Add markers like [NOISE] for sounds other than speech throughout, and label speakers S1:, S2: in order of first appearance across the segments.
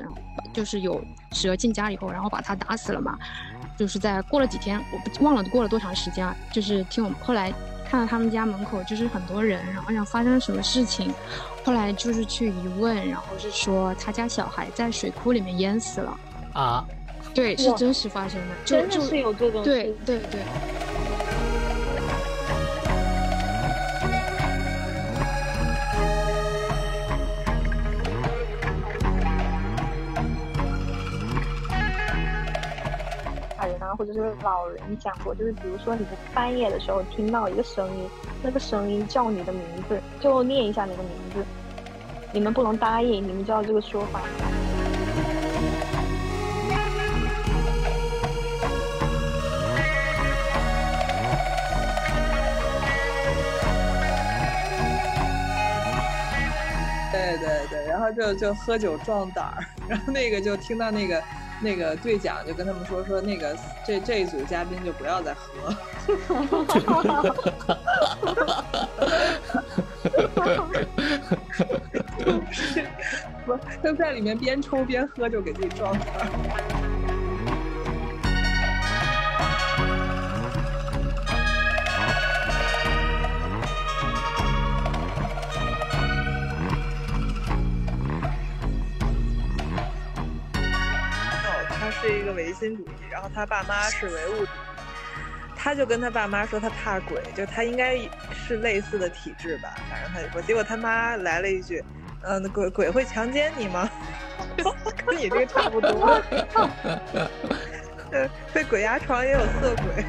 S1: 是就是有蛇进家以后，然后把他打死了嘛。就是在过了几天，我不忘了过了多长时间啊。就是听我们后来看到他们家门口就是很多人，然后想发生了什么事情。后来就是去一问，然后是说他家小孩在水库里面淹死了
S2: 啊。
S1: 对，是真实发生的，
S3: 真的是有这种。
S1: 对对对。
S3: 或者是老人讲过，就是比如说你在半夜的时候听到一个声音，那个声音叫你的名字，就念一下那个名字。你们不能答应，你们知道这个说法？
S4: 对对对，然后就就喝酒壮胆儿，然后那个就听到那个。那个队长就跟他们说说，那个这这一组嘉宾就不要再喝。不，就在里面边抽边喝，就给自己壮胆。他是一个唯心主义，然后他爸妈是唯物主义，他就跟他爸妈说他怕鬼，就他应该是类似的体质吧，反正他就说，结果他妈来了一句，嗯，鬼鬼会强奸你吗？[LAUGHS] 跟你这个差不多，[LAUGHS] 对，被鬼压床也有色鬼。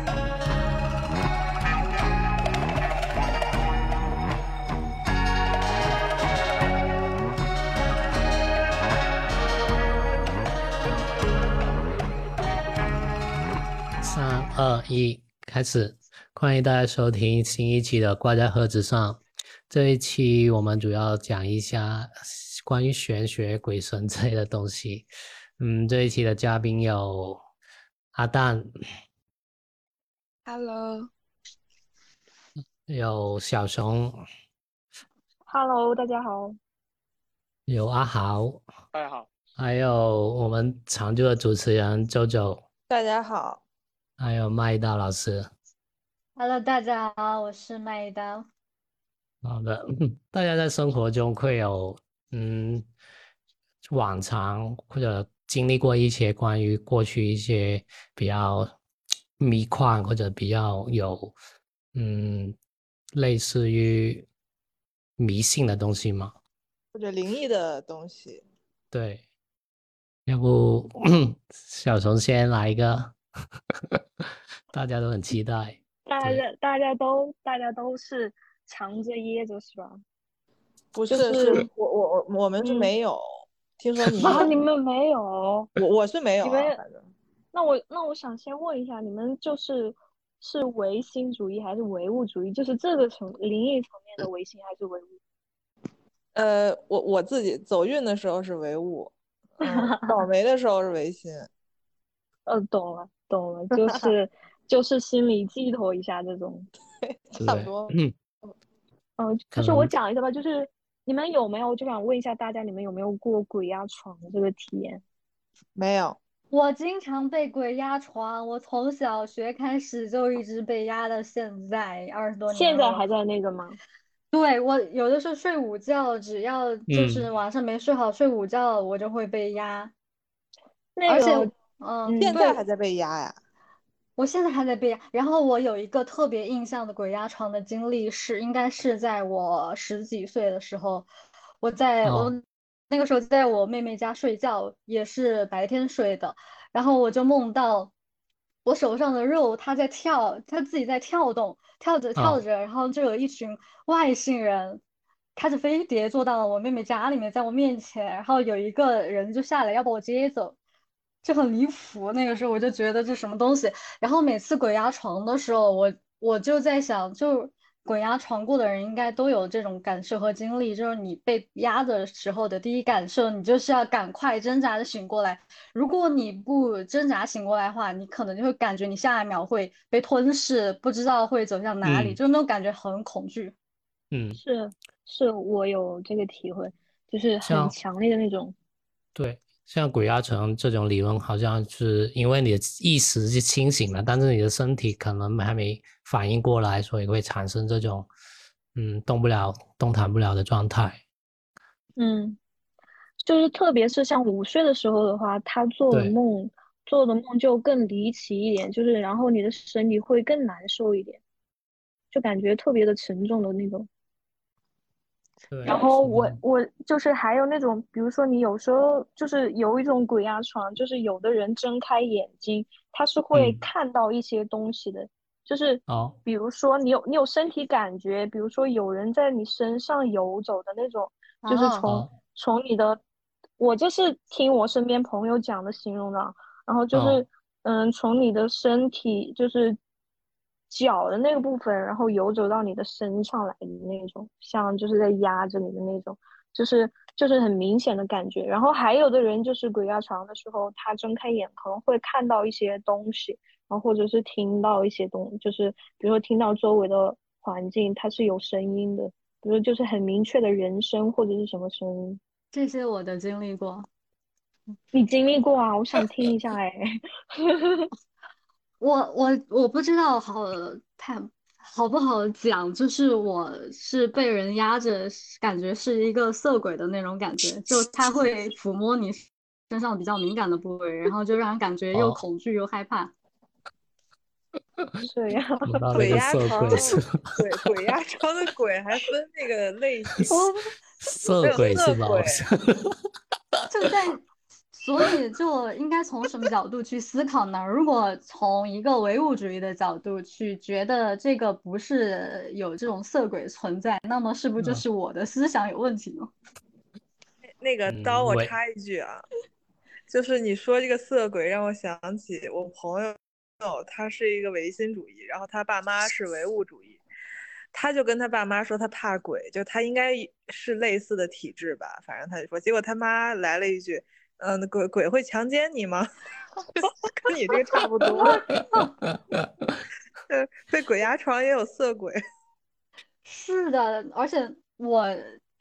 S2: 二一开始，欢迎大家收听新一期的《挂在盒子上》。这一期我们主要讲一下关于玄学、鬼神之类的东西。嗯，这一期的嘉宾有阿蛋
S1: ，Hello，
S2: 有小熊
S3: ，Hello，大家好，
S2: 有阿豪，
S5: 大家好，
S2: 还有我们常驻的主持人周周，
S4: 大家好。
S2: 还有麦一刀老师
S6: ，Hello，大家好，我是麦一刀。
S2: 好的，[LAUGHS] 大家在生活中会有嗯，往常或者经历过一些关于过去一些比较迷幻或者比较有嗯类似于迷信的东西吗？
S4: 或者灵异的东西？
S2: 对，要不 [CLEARS THROAT] 小虫先来一个。[LAUGHS] 大家都很期待，[LAUGHS]
S3: 大家大家都大家都是藏着掖着是吧？
S4: 不是，是我我我我们是没有。听说你 [LAUGHS]
S3: 啊，你们没有？
S4: 我我是没有。
S3: 那我那我想先问一下，你们就是是唯心主义还是唯物主义？就是这个层灵异层面的唯心还是唯物？
S4: 呃，我我自己走运的时候是唯物，倒霉的时候是唯心。
S3: 呃，懂了。懂了，就 [LAUGHS] 是就是心里寄托一下这种，
S4: 差不多。
S2: 嗯，
S3: 嗯，就是我讲一下吧，就是你们有没有就想问一下大家，你们有没有过鬼压床的这个体验？
S4: 没有，
S6: 我经常被鬼压床，我从小学开始就一直被压到现在二十多年。
S3: 现在还在那个吗？[LAUGHS]
S6: 对我有的时候睡午觉，只要就是晚上没睡好睡午觉，我就会被压。
S3: 那
S6: 个。嗯，
S4: 现在还在被压呀？
S6: 我现在还在被压。然后我有一个特别印象的鬼压床的经历是，应该是在我十几岁的时候，我在我那个时候在我妹妹家睡觉，也是白天睡的。然后我就梦到我手上的肉，它在跳，它自己在跳动，跳着跳着，然后就有一群外星人开着飞碟坐到了我妹妹家里面，在我面前，然后有一个人就下来要把我接走。就很离谱，那个时候我就觉得这什么东西。然后每次鬼压床的时候，我我就在想，就鬼压床过的人应该都有这种感受和经历，就是你被压的时候的第一感受，你就是要赶快挣扎着醒过来。如果你不挣扎醒过来的话，你可能就会感觉你下一秒会被吞噬，不知道会走向哪里，就那种感觉很恐惧。
S2: 嗯，
S3: 是是，我有这个体会，就是很强烈的那种。
S2: 对。像鬼压床这种理论，好像是因为你的意识是清醒了，但是你的身体可能还没反应过来，所以会产生这种嗯动不了、动弹不了的状态。
S3: 嗯，就是特别是像午睡的时候的话，他做的梦做的梦就更离奇一点，就是然后你的身体会更难受一点，就感觉特别的沉重的那种。然后我。我就是还有那种，比如说你有时候就是有一种鬼压床，就是有的人睁开眼睛，他是会看到一些东西的，就是比如说你有你有身体感觉，比如说有人在你身上游走的那种，就是从从你的，我就是听我身边朋友讲的形容的，然后就是嗯，从你的身体就是。脚的那个部分，然后游走到你的身上来的那种，像就是在压着你的那种，就是就是很明显的感觉。然后还有的人就是鬼压床的时候，他睁开眼可能会看到一些东西，然后或者是听到一些东，就是比如说听到周围的环境它是有声音的，比如就是很明确的人声或者是什么声音。
S6: 这些我都经历过，
S3: 你经历过啊？我想听一下哎。[LAUGHS]
S6: 我我我不知道好太好不好讲，就是我是被人压着，感觉是一个色鬼的那种感觉，就他会抚摸你身上比较敏感的部位，然后就让人感觉又恐惧又害怕。[LAUGHS]
S3: 这样，
S4: 鬼压床，鬼鬼压床的鬼还分那个类型，[LAUGHS]
S2: 色鬼是吧？
S6: 就在。所以就应该从什么角度去思考呢？如果从一个唯物主义的角度去觉得这个不是有这种色鬼存在，那么是不是就是我的思想有问题呢？[LAUGHS]
S4: 那个刀，我插一句啊，就是你说这个色鬼，让我想起我朋友，他是一个唯心主义，然后他爸妈是唯物主义，他就跟他爸妈说他怕鬼，就他应该是类似的体质吧，反正他就说，结果他妈来了一句。嗯，鬼鬼会强奸你吗？[LAUGHS] 跟你这个差不多。[LAUGHS] [LAUGHS] 呃，被鬼压床也有色鬼。
S6: 是的，而且我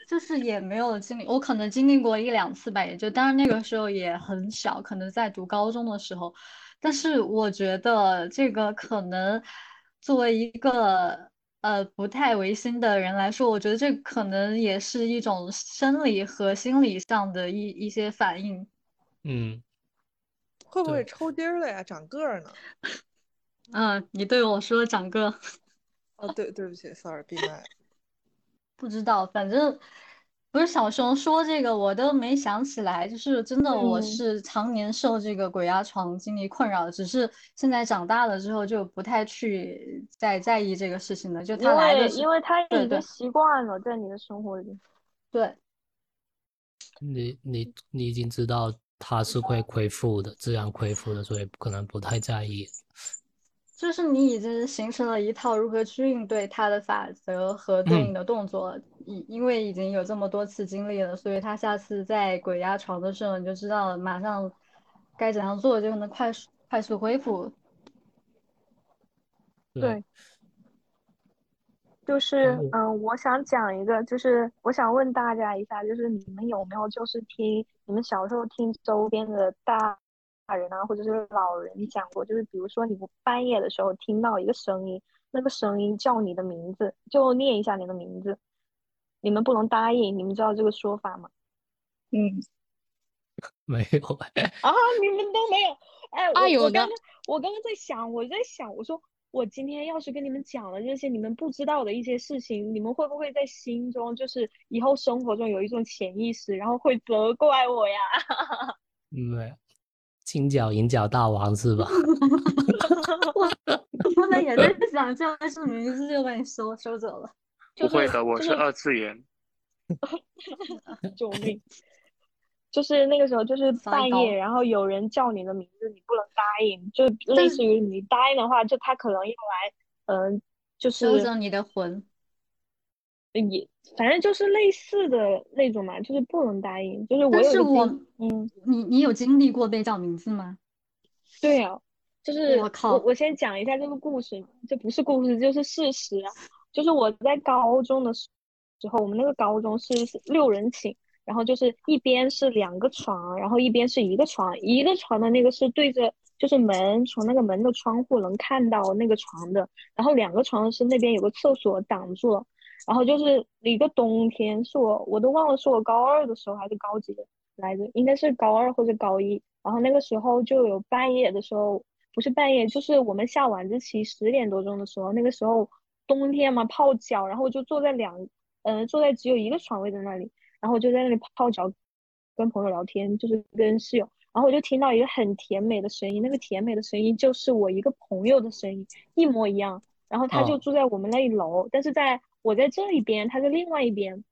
S6: 就是也没有经历，我可能经历过一两次吧，也就当然那个时候也很小，可能在读高中的时候。但是我觉得这个可能作为一个呃不太违心的人来说，我觉得这可能也是一种生理和心理上的一一些反应。
S2: 嗯，
S4: 会不会抽筋了呀？长个儿呢？[LAUGHS]
S6: 嗯，你对我说长个。
S4: 哦，对，对不起，sorry，闭麦。
S6: 不知道，反正不是小熊说这个，我都没想起来。就是真的，我是常年受这个鬼压床经历困扰，只是现在长大了之后就不太去再在意这个事情了。就他来的，
S3: 因为他已经习惯了在你的生活里。
S6: 对。
S2: 你你你已经知道。他是会恢复的，自然恢复的，所以可能不太在意。
S6: 就是你已经形成了一套如何去应对它的法则和对应的动作，因因为已经有这么多次经历了，所以他下次在鬼压床的时候，你就知道了马上该怎样做，就能快速快速恢复。
S3: 对。就是嗯，我想讲一个，就是我想问大家一下，就是你们有没有就是听你们小时候听周边的大大人啊，或者是老人讲过，就是比如说你们半夜的时候听到一个声音，那个声音叫你的名字，就念一下你的名字，你们不能答应，你们知道这个说法吗？
S1: 嗯，[LAUGHS]
S2: 没有 [LAUGHS]
S3: 啊，你们都没有，哎，我刚刚我刚刚在想，我在想，我说。我今天要是跟你们讲了这些你们不知道的一些事情，你们会不会在心中就是以后生活中有一种潜意识，然后会责怪我呀？
S2: 没 [LAUGHS] 有，金角银角大王是吧？[LAUGHS]
S6: 我刚才也在 [LAUGHS] 想，叫是名字就把你收收走了。
S5: 不会的，我是二次元。[LAUGHS]
S3: 救命！就是那个时候，就是半夜，然后有人叫你的名字，你不能答应，就类似于你答应的话，就他可能要来，嗯，就是
S6: 收走你的魂，
S3: 也反正就是类似的那种嘛，就是不能答应。就是我
S6: 有我，
S3: 嗯，
S6: 你你有经历过被叫名字吗？
S3: 对呀，就是
S6: 我靠，
S3: 我先讲一下这个故事，这不是故事，就是事实。就是我在高中的时候，我们那个高中是六人寝。然后就是一边是两个床，然后一边是一个床，一个床的那个是对着就是门，从那个门的窗户能看到那个床的，然后两个床是那边有个厕所挡住了，然后就是一个冬天，是我我都忘了是我高二的时候还是高几来着，应该是高二或者高一，然后那个时候就有半夜的时候，不是半夜，就是我们下晚自习十点多钟的时候，那个时候冬天嘛泡脚，然后就坐在两嗯坐在只有一个床位在那里。然后我就在那里泡脚，跟朋友聊天，就是跟室友。然后我就听到一个很甜美的声音，那个甜美的声音就是我一个朋友的声音，一模一样。然后他就住在我们那一楼，但是在我在这一边，他在另外一边。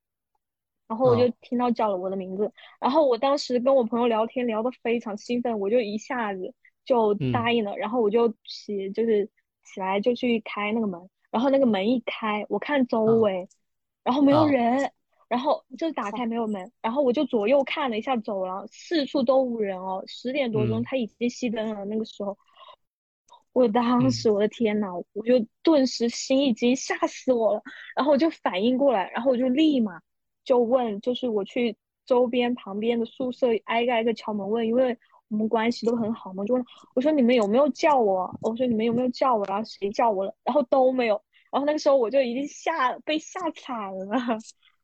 S3: 然后我就听到叫了我的名字，然后我当时跟我朋友聊天聊得非常兴奋，我就一下子就答应了。然后我就起就是起来就去开那个门，然后那个门一开，我看周围，然后没有人。然后就是打开没有门，然后我就左右看了一下走廊，四处都无人哦。十点多钟他已经熄灯了，那个时候，我当时我的天呐，我就顿时心一惊吓死我了。然后我就反应过来，然后我就立马就问，就是我去周边旁边的宿舍挨个挨个敲门问，因为我们关系都很好嘛，就问我说你们有没有叫我？我说你们有没有叫我？然后谁叫我了？然后都没有。然后那个时候我就已经吓被吓惨了。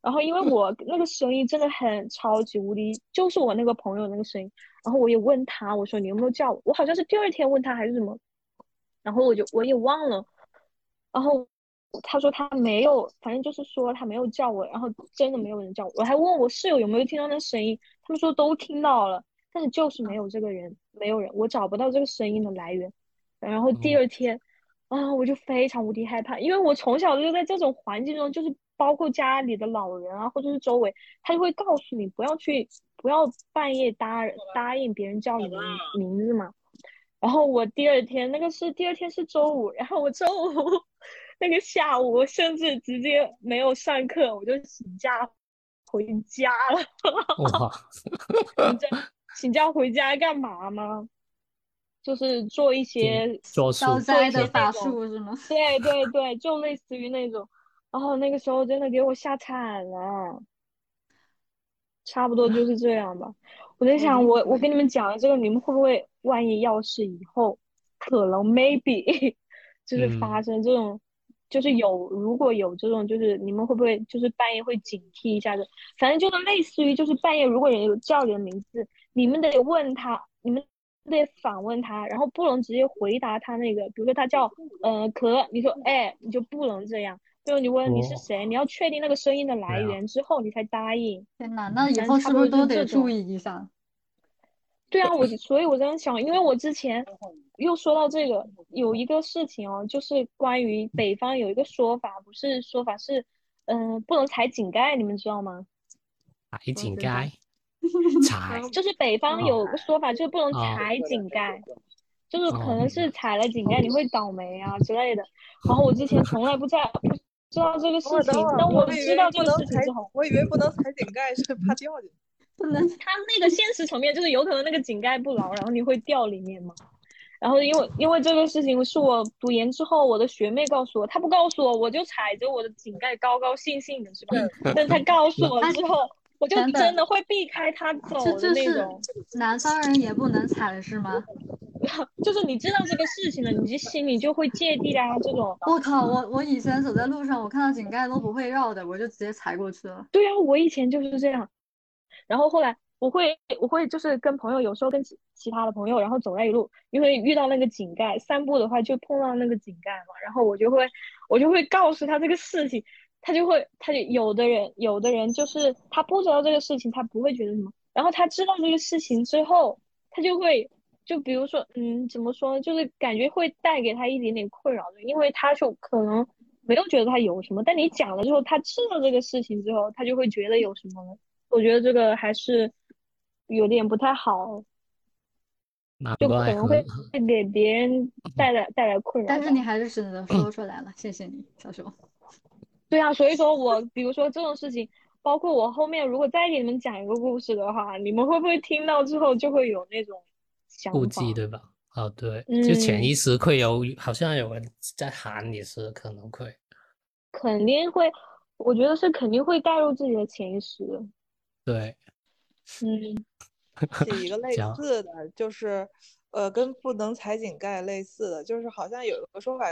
S3: 然后因为我那个声音真的很超级无敌，就是我那个朋友那个声音。然后我也问他，我说你有没有叫我？我好像是第二天问他还是什么，然后我就我也忘了。然后他说他没有，反正就是说他没有叫我。然后真的没有人叫我，我还问我室友有没有听到那声音，他们说都听到了，但是就是没有这个人，没有人，我找不到这个声音的来源。然后第二天啊，我就非常无敌害怕，因为我从小就在这种环境中，就是。包括家里的老人啊，或者是周围，他就会告诉你不要去，不要半夜答答应别人叫你的名字嘛。然后我第二天，那个是第二天是周五，然后我周五那个下午，甚至直接没有上课，我就请假回家了。哇！[LAUGHS] 请假请假回家干嘛吗？就是做一些
S6: 消灾的法术是吗？
S3: 对对对，就类似于那种。然后那个时候真的给我吓惨了，差不多就是这样吧。我在想，我我跟你们讲了这个，你们会不会万一要是以后可能 maybe [LAUGHS] 就是发生这种，就是有如果有这种，就是你们会不会就是半夜会警惕一下子？反正就是类似于就是半夜如果人有叫你的名字，你们得问他，你们得反问他，然后不能直接回答他那个，比如说他叫呃可，你说哎，你就不能这样。就你问你是谁，你要确定那个声音的来源之后，你才答应。
S6: 天呐，那以后是不是都得注意一下？
S3: 对啊，我所以，我这样想，因为我之前又说到这个，有一个事情哦，就是关于北方有一个说法，不是说法是，嗯，不能踩井盖，你们知道吗？
S2: 踩井盖？[LAUGHS] 踩？
S3: 就是北方有个说法，就是不能踩井盖。就是可能是踩了井盖，你会倒霉啊之类的。然后我之前从来不在不知道这个事情，但我知道这个事情之后，
S4: 我以为不能踩井盖是怕掉进去。
S3: 不能，它那个现实层面就是有可能那个井盖不牢，然后你会掉里面嘛。然后因为因为这个事情是我读研之后我的学妹告诉我，她不告诉我我就踩着我的井盖高高兴兴的是吧？但是她告诉我之后，我就真的会避开她走的那种。
S6: 南方人也不能踩是吗？[LAUGHS]
S3: 就是你知道这个事情了，你就心里就会芥蒂啊。这种，
S6: 我靠，我我以前走在路上，我看到井盖都不会绕的，我就直接踩过去了。
S3: 对啊，我以前就是这样。然后后来我会我会就是跟朋友，有时候跟其其他的朋友，然后走在一路，因为遇到那个井盖，散步的话就碰到那个井盖嘛。然后我就会我就会告诉他这个事情，他就会他就有的人有的人就是他不知道这个事情，他不会觉得什么。然后他知道这个事情之后，他就会。就比如说，嗯，怎么说？就是感觉会带给他一点点困扰的，因为他就可能没有觉得他有什么，但你讲了之后，他知道这个事情之后，他就会觉得有什么。我觉得这个还是有点不太好，就可能会给别人带来带来困扰。
S6: 但是你还是选择说出来了，谢谢你，小熊。
S3: 对啊，所以说我比如说这种事情，包括我后面如果再给你们讲一个故事的话，你们会不会听到之后就会有那种？
S2: 顾忌对吧？哦，对，就潜意识会有，好像有人在喊你是可能会，
S3: 肯定会，我觉得是肯定会带入自己的潜意识。
S2: 对，
S3: 嗯，[LAUGHS]
S4: 是一个类似的，就是呃，跟不能踩井盖类似的，就是好像有一个说法，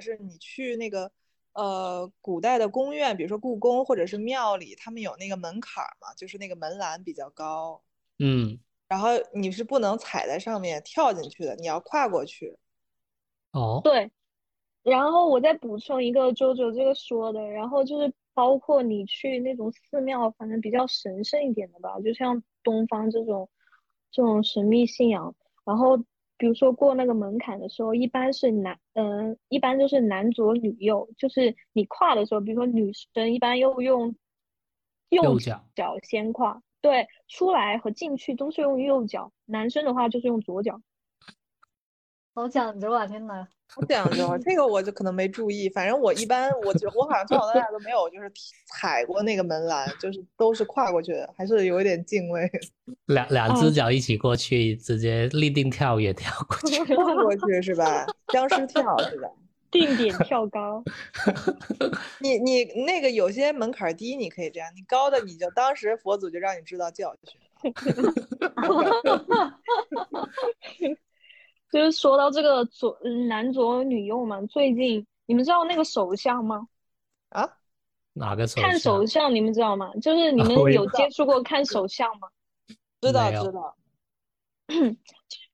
S4: 是你去那个呃古代的宫苑，比如说故宫或者是庙里，他们有那个门槛嘛，就是那个门栏比较高，
S2: 嗯，
S4: 然后你是不能踩在上面跳进去的，你要跨过去。
S2: 哦，
S3: 对，然后我再补充一个周周这个说的，然后就是包括你去那种寺庙，反正比较神圣一点的吧，就像东方这种这种神秘信仰，然后比如说过那个门槛的时候，一般是男，嗯，一般就是男左女右，就是你跨的时候，比如说女生一般又用右
S2: 脚
S3: 脚先跨，对，出来和进去都是用右脚，男生的话就是用左脚。
S6: 好讲究啊！天哪，
S4: 好讲究，这个我就可能没注意。反正我一般，我就我好像从小到大都没有就是 [LAUGHS] 踩过那个门栏，就是都是跨过去的，还是有一点敬畏。[LAUGHS]
S2: 两两只脚一起过去，直接立定跳也跳过去，[LAUGHS]
S4: 跳过去是吧？僵尸跳是吧？
S3: 定点跳高。
S4: 你你那个有些门槛低，你可以这样；你高的，你就当时佛祖就让你知道教训。
S3: 就是说到这个左男左女右嘛，最近你们知道那个首相吗？
S4: 啊？
S2: 哪个首
S3: 看首相你们知道吗？就是你们有接触过看首相吗？
S4: 知道知道。[COUGHS]
S3: 就是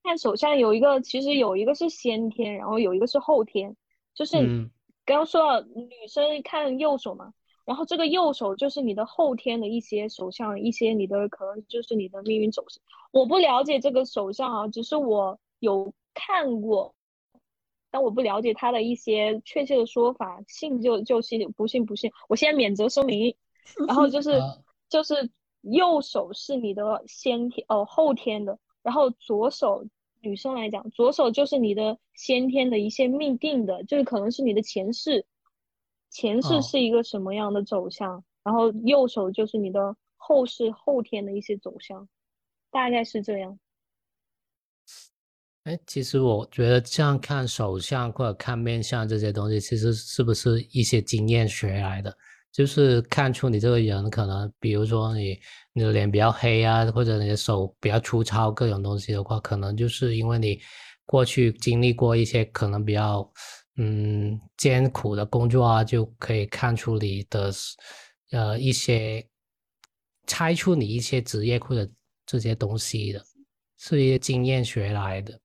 S3: 看首相有一个，其实有一个是先天，然后有一个是后天。就是刚刚说到女生看右手嘛，然后这个右手就是你的后天的一些手相，一些你的可能就是你的命运走势。我不了解这个手相啊，只是我有。看过，但我不了解他的一些确切的说法，信就就信，不信不信。我先免责声明，然后就 [LAUGHS] 是就是右手是你的先天哦后天的，然后左手女生来讲，左手就是你的先天的一些命定的，就是可能是你的前世，前世是一个什么样的走向，然后右手就是你的后世后天的一些走向，大概是这样。
S2: 哎，其实我觉得这样看手相或者看面相这些东西，其实是不是一些经验学来的？就是看出你这个人可能，比如说你你的脸比较黑啊，或者你的手比较粗糙，各种东西的话，可能就是因为你过去经历过一些可能比较嗯艰苦的工作啊，就可以看出你的呃一些猜出你一些职业或者这些东西的，是一些经验学来的。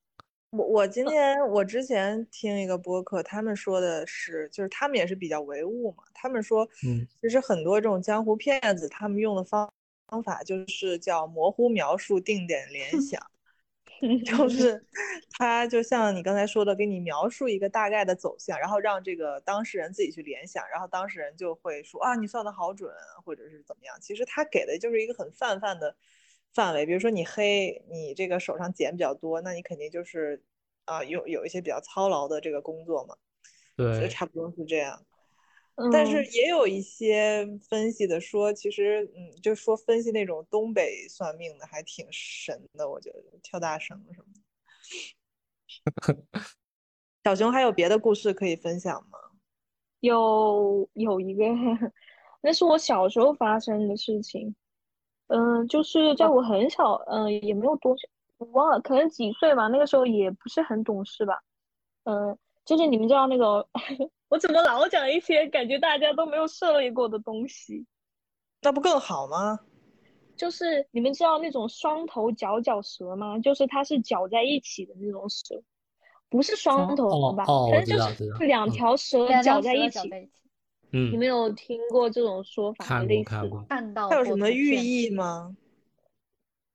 S4: 我我今天我之前听一个播客，他们说的是，就是他们也是比较唯物嘛。他们说，
S2: 嗯，
S4: 其实很多这种江湖骗子，他们用的方方法就是叫模糊描述、定点联想，[LAUGHS] 就是他就像你刚才说的，给你描述一个大概的走向，然后让这个当事人自己去联想，然后当事人就会说啊，你算的好准，或者是怎么样。其实他给的就是一个很泛泛的。范围，比如说你黑，你这个手上茧比较多，那你肯定就是啊，有有一些比较操劳的这个工作嘛，
S2: 对，
S4: 差不多是这样。但是也有一些分析的说，其实嗯，就说分析那种东北算命的还挺神的，我觉得跳大绳什么的。[LAUGHS] 小熊还有别的故事可以分享吗？
S3: 有有一个，[LAUGHS] 那是我小时候发生的事情。嗯，就是在我很小，嗯，也没有多小，我忘了，可能几岁吧。那个时候也不是很懂事吧。嗯，就是你们知道那个，[LAUGHS] 我怎么老讲一些感觉大家都没有涉猎过的东西？
S4: 那不更好吗？
S3: 就是你们知道那种双头角角蛇吗？就是它是绞在一起的那种蛇，不是双头吧？反正就是两条蛇绞在一起。
S2: 嗯，
S3: 你没有听过这种说法？
S2: 看过，看过。
S6: 看到
S4: 它有什么寓意吗？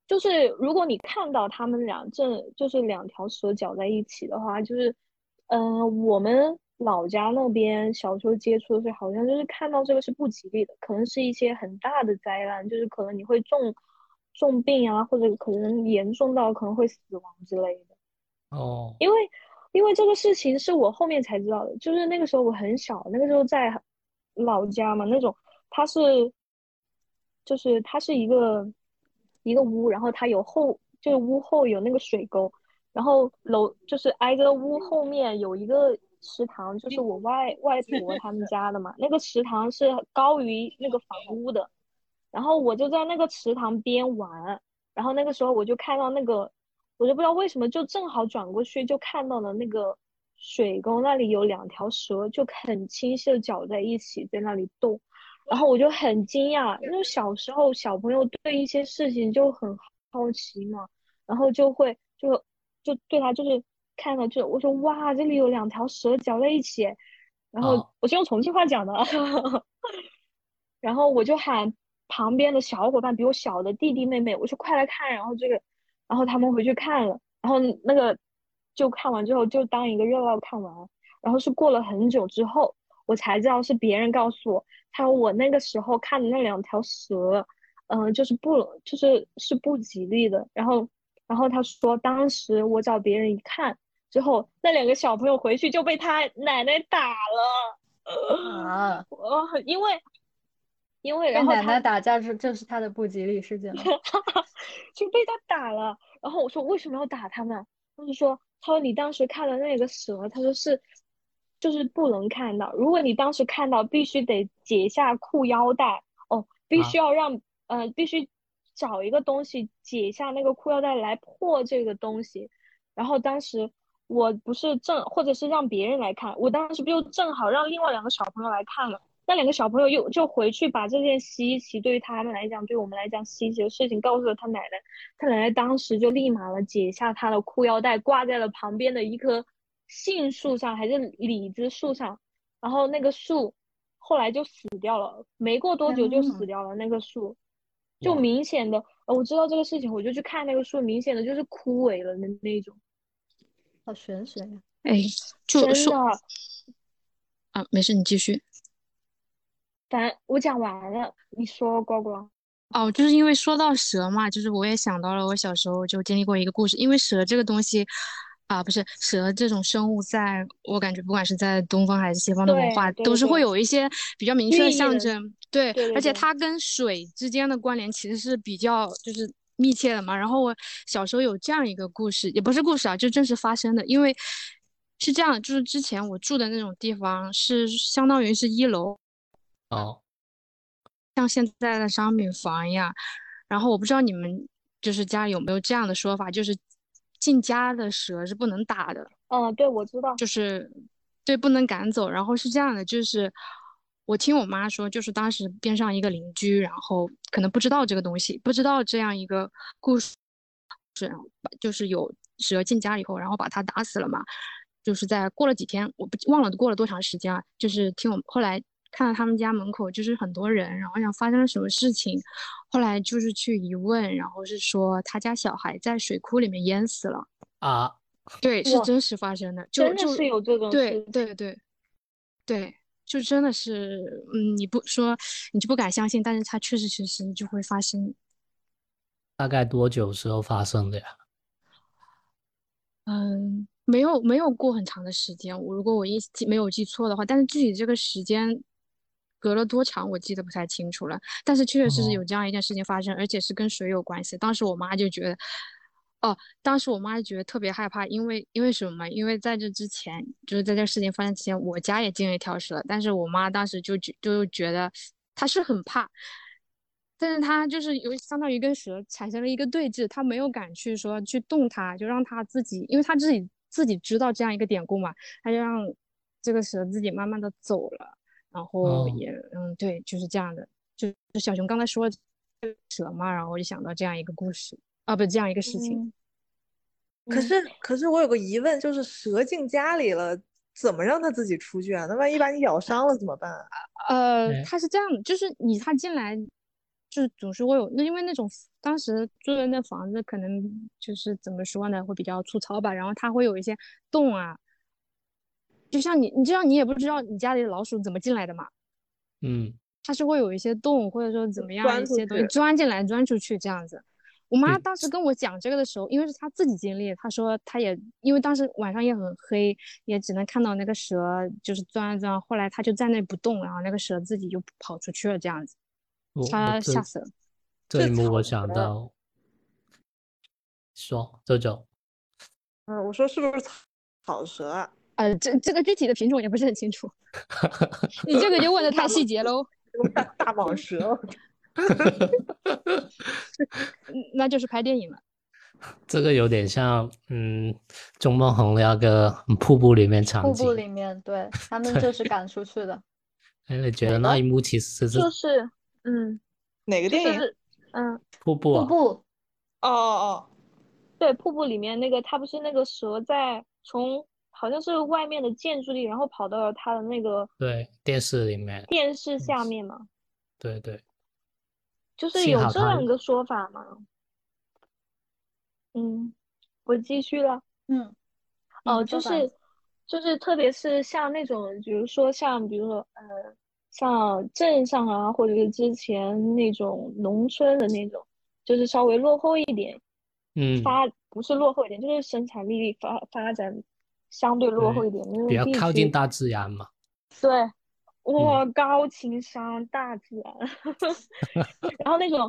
S3: 就是如果你看到他们俩这就是两条蛇搅在一起的话，就是，嗯，我们老家那边小时候接触的是，好像就是看到这个是不吉利的，可能是一些很大的灾难，就是可能你会重重病啊，或者可能严重到可能会死亡之类的。
S2: 哦。
S3: 因为因为这个事情是我后面才知道的，就是那个时候我很小，那个时候在。老家嘛，那种它是，就是它是一个一个屋，然后它有后，就是屋后有那个水沟，然后楼就是挨着屋后面有一个池塘，就是我外外婆他们家的嘛，那个池塘是高于那个房屋的，然后我就在那个池塘边玩，然后那个时候我就看到那个，我就不知道为什么就正好转过去就看到了那个水沟那里有两条蛇，就很清晰的搅在一起在那里动，然后我就很惊讶，因为小时候小朋友对一些事情就很好奇嘛，然后就会就就对他就是看到就我说哇这里有两条蛇搅在一起，然后我是用重庆话讲的，[LAUGHS] 然后我就喊。旁边的小伙伴比我小的弟弟妹妹，我说快来看，然后这个，然后他们回去看了，然后那个就看完之后就当一个热闹看完，然后是过了很久之后，我才知道是别人告诉我，他说我那个时候看的那两条蛇，嗯，就是不就是是不吉利的，然后然后他说当时我找别人一看之后，那两个小朋友回去就被他奶奶打了，啊，[LAUGHS] 我因为。因为然后
S6: 奶奶打架是这是他的不吉利事件，[LAUGHS]
S3: 就被他打了。然后我说为什么要打他们？他就说他说你当时看的那个蛇，他说是就是不能看到。如果你当时看到，必须得解下裤腰带哦，必须要让呃必须找一个东西解下那个裤腰带来破这个东西。然后当时我不是正或者是让别人来看，我当时不就正好让另外两个小朋友来看了。那两个小朋友又就回去把这件稀奇对于他们来讲，对我们来讲稀奇的事情告诉了他奶奶。他奶奶当时就立马了解下他的裤腰带，挂在了旁边的一棵杏树上，还是李子树上。然后那个树后来就死掉了，没过多久就死掉了。那个树就明显的，我知道这个事情，我就去看那个树，明显的就是枯萎了的那种。
S6: 好玄学呀！
S1: 哎，就
S3: 是
S1: 啊，没事，你继续。
S3: 反正我讲完了，你说呱呱。
S1: 哦，就是因为说到蛇嘛，就是我也想到了我小时候就经历过一个故事。因为蛇这个东西，啊，不是蛇这种生物，在我感觉不管是在东方还是西方的文化，都是会有一些比较明确的象征。对，而且它跟水之间的关联其实是比较就是密切的嘛。然后我小时候有这样一个故事，也不是故事啊，就真实发生的。因为是这样，就是之前我住的那种地方是相当于是一楼。
S2: 哦，
S1: 像现在的商品房一样，然后我不知道你们就是家里有没有这样的说法，就是进家的蛇是不能打的。
S3: 嗯，对，我知道，
S1: 就是对，不能赶走。然后是这样的，就是我听我妈说，就是当时边上一个邻居，然后可能不知道这个东西，不知道这样一个故事，是就是有蛇进家以后，然后把它打死了嘛。就是在过了几天，我不忘了过了多长时间啊，就是听我后来。看到他们家门口就是很多人，然后想发生了什么事情，后来就是去一问，然后是说他家小孩在水库里面淹死了
S2: 啊，
S1: 对，是真实发生的，真
S3: 的是有这种
S1: 对对对对，就真的是，嗯，你不说你就不敢相信，但是它确实确实就会发生。
S2: 大概多久时候发生的呀？
S1: 嗯，没有没有过很长的时间，我如果我一记没有记错的话，但是具体这个时间。隔了多长，我记得不太清楚了，但是确确实实有这样一件事情发生，而且是跟水有关系。当时我妈就觉得，哦，当时我妈就觉得特别害怕，因为因为什么？因为在这之前，就是在这事情发生之前，我家也进了一条蛇，但是我妈当时就觉就觉得她是很怕，但是她就是有相当于跟蛇产生了一个对峙，她没有敢去说去动它，就让它自己，因为她自己自己知道这样一个典故嘛，她就让这个蛇自己慢慢的走了。然后也嗯对，就是这样的，就小熊刚才说蛇嘛，然后我就想到这样一个故事啊，不是这样一个事情。
S4: 可是可是我有个疑问，就是蛇进家里了，怎么让它自己出去啊？那万一把你咬伤了怎么办啊？
S1: 呃，它是这样的，就是你它进来，就是总是会有那因为那种当时住的那房子可能就是怎么说呢，会比较粗糙吧，然后它会有一些洞啊。就像你，你就像你也不知道你家里的老鼠怎么进来的嘛？
S2: 嗯，
S1: 它是会有一些洞，或者说怎么样一些东西钻进来、钻出去这样子。我妈当时跟我讲这个的时候，因为是她自己经历，她说她也因为当时晚上也很黑，也只能看到那个蛇就是钻钻。后来她就在那不动，然后那个蛇自己就跑出去了这样子，她吓死了。
S2: 这一幕我想到，说周周，
S4: 嗯，我说是不是草蛇啊？
S1: 呃，这这个具体的品种也不是很清楚，你这个就问的太细节喽。[LAUGHS]
S4: 大蟒蛇，[LAUGHS]
S1: 那就是拍电影了。
S2: 这个有点像，嗯，钟梦红那个瀑布里面场景。
S6: 瀑布里面，对 [LAUGHS] 他们就是赶出去的。
S2: 哎，你觉得那一幕其实是
S3: 就是，嗯，
S4: 哪个电
S3: 影？嗯，
S2: 瀑布。
S6: 瀑布。
S4: 哦哦哦，
S3: 对，瀑布里面那个，他不是那个蛇在从好像是外面的建筑里，然后跑到了他的那个
S2: 对电视里面，
S3: 电视下面嘛。
S2: 对对。
S3: 就是有这样一个说法嘛？嗯，我继续了。
S6: 嗯，
S3: 哦，就是就是，特别是像那种，比如说像，比如说，呃，像镇上啊，或者是之前那种农村的那种，就是稍微落后一点，
S2: 嗯，
S3: 发不是落后一点，就是生产力发发展相对落后一点，因为
S2: 比较靠近大自然嘛。
S3: 对，哇，高情商大自然，[LAUGHS] 然后那种。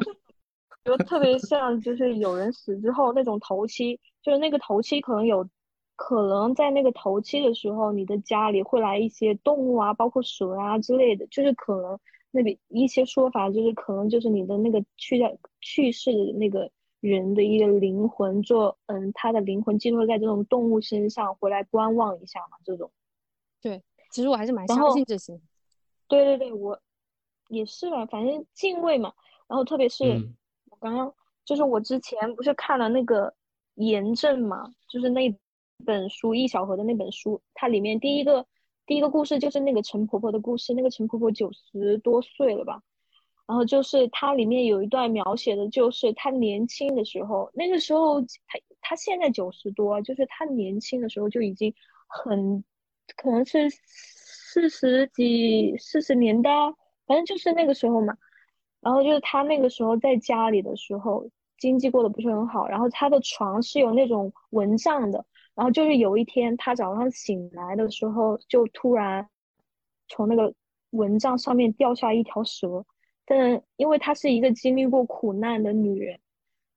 S3: 就特别像，就是有人死之后那种头七，就是那个头七可能有，可能在那个头七的时候，你的家里会来一些动物啊，包括蛇啊之类的，就是可能那里一些说法，就是可能就是你的那个去掉去世的那个人的一个灵魂，做嗯，他的灵魂寄托在这种动物身上，回来观望一下嘛，这种。
S1: 对，其实我还是蛮相信这些。
S3: 对对对，我也是吧，反正敬畏嘛，然后特别是我。刚刚就是我之前不是看了那个炎症嘛，就是那本书易小河的那本书，它里面第一个第一个故事就是那个陈婆婆的故事。那个陈婆婆九十多岁了吧，然后就是它里面有一段描写的，就是他年轻的时候，那个时候他他现在九十多，就是他年轻的时候就已经很可能是四十几四十年代，反正就是那个时候嘛。然后就是他那个时候在家里的时候，经济过得不是很好。然后他的床是有那种蚊帐的。然后就是有一天，他早上醒来的时候，就突然从那个蚊帐上面掉下一条蛇。但因为她是一个经历过苦难的女人，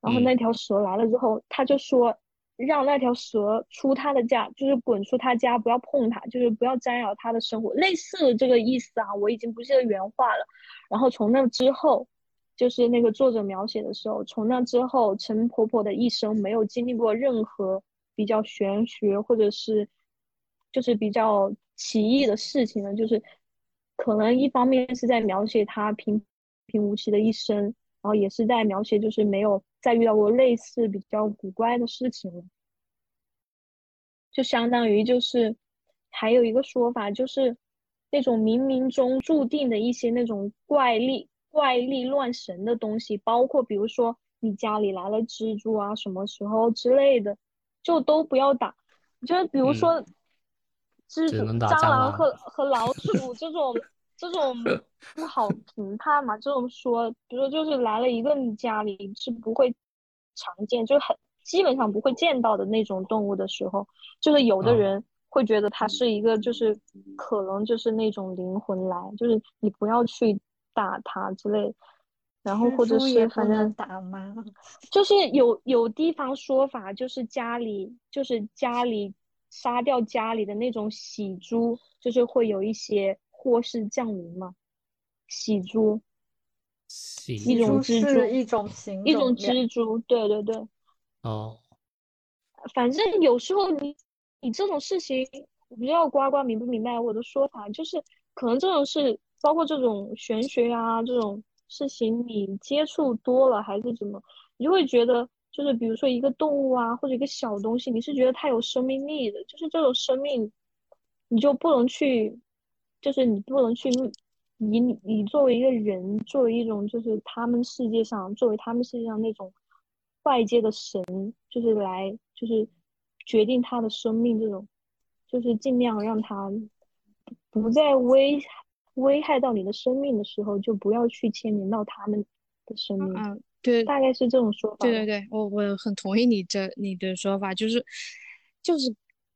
S3: 然后那条蛇来了之后，她就说让那条蛇出她的家，就是滚出她家，不要碰她，就是不要干扰她的生活，类似的这个意思啊，我已经不记得原话了。然后从那之后，就是那个作者描写的时候，从那之后，陈婆婆的一生没有经历过任何比较玄学或者是，就是比较奇异的事情呢。就是可能一方面是在描写她平平无奇的一生，然后也是在描写就是没有再遇到过类似比较古怪的事情了。就相当于就是还有一个说法就是。那种冥冥中注定的一些那种怪力、怪力乱神的东西，包括比如说你家里来了蜘蛛啊，什么时候之类的，就都不要打。就是，比如说蜘蛛、蟑螂和和老鼠这种这种不好评判嘛。这种说，比如说就是来了一个你家里是不会常见，就很基本上不会见到的那种动物的时候，就是有的人。会觉得它是一个，就是可能就是那种灵魂来，就是你不要去打它之类，然后或者是反正
S6: 打吗？
S3: 就是有有地方说法，就是家里就是家里杀掉家里的那种喜猪，就是会有一些祸事降临嘛。喜猪，
S2: 一
S3: 种蜘蛛，
S6: 一种形，
S3: 一种蜘蛛，对对对。
S2: 哦，
S3: 反正有时候你。你这种事情，我不知道呱呱明不明白我的说法，就是可能这种事，包括这种玄学啊这种事情，你接触多了还是怎么，你就会觉得，就是比如说一个动物啊，或者一个小东西，你是觉得它有生命力的，就是这种生命，你就不能去，就是你不能去以你你作为一个人，作为一种就是他们世界上，作为他们世界上那种外界的神，就是来就是。决定他的生命，这种就是尽量让他不再危危害到你的生命的时候，就不要去牵连到他们的生命。
S1: 嗯，对，
S3: 大概是这种说法。
S1: 对对对，我我很同意你这你的说法，就是就是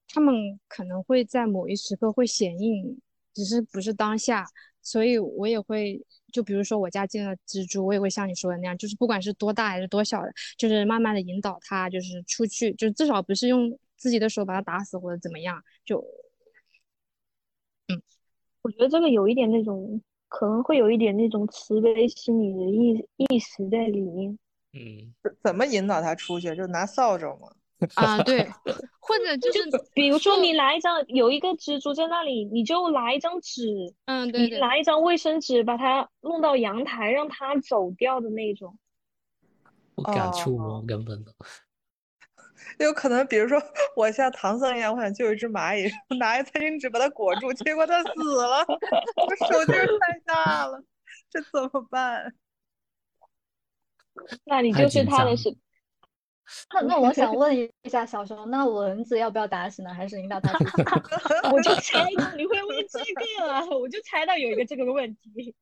S1: 他们可能会在某一时刻会显应，只是不是当下，所以我也会。就比如说我家进了蜘蛛，我也会像你说的那样，就是不管是多大还是多小的，就是慢慢的引导它，就是出去，就至少不是用自己的手把它打死或者怎么样。就，嗯，
S3: 我觉得这个有一点那种可能会有一点那种慈悲心理的意意识在里面。
S2: 嗯，
S4: 怎么引导他出去？就拿扫帚吗？[LAUGHS]
S1: 啊，对，或者就是
S3: 比如说你拿一张有一个蜘蛛在那里，你就拿一张纸，
S1: 嗯，对
S3: 你，拿一张卫生纸把它弄到阳台，让它走掉的那种。
S2: 不敢触
S4: 哦
S2: 摸，根本都。[LAUGHS]
S4: 有可能，比如说我像唐僧一样，我想救一只蚂蚁，[LAUGHS] 拿一餐巾纸把它裹住，结果它死了，我手劲儿太大了，这怎么办？
S3: 那你就是他的是，[LAUGHS]
S6: 那那我想问一下小熊，那蚊子要不要打死呢？还是引导它出去？[LAUGHS]
S3: 我就 [LAUGHS] 猜到你会问这个啊，我就猜到有一个这个问题。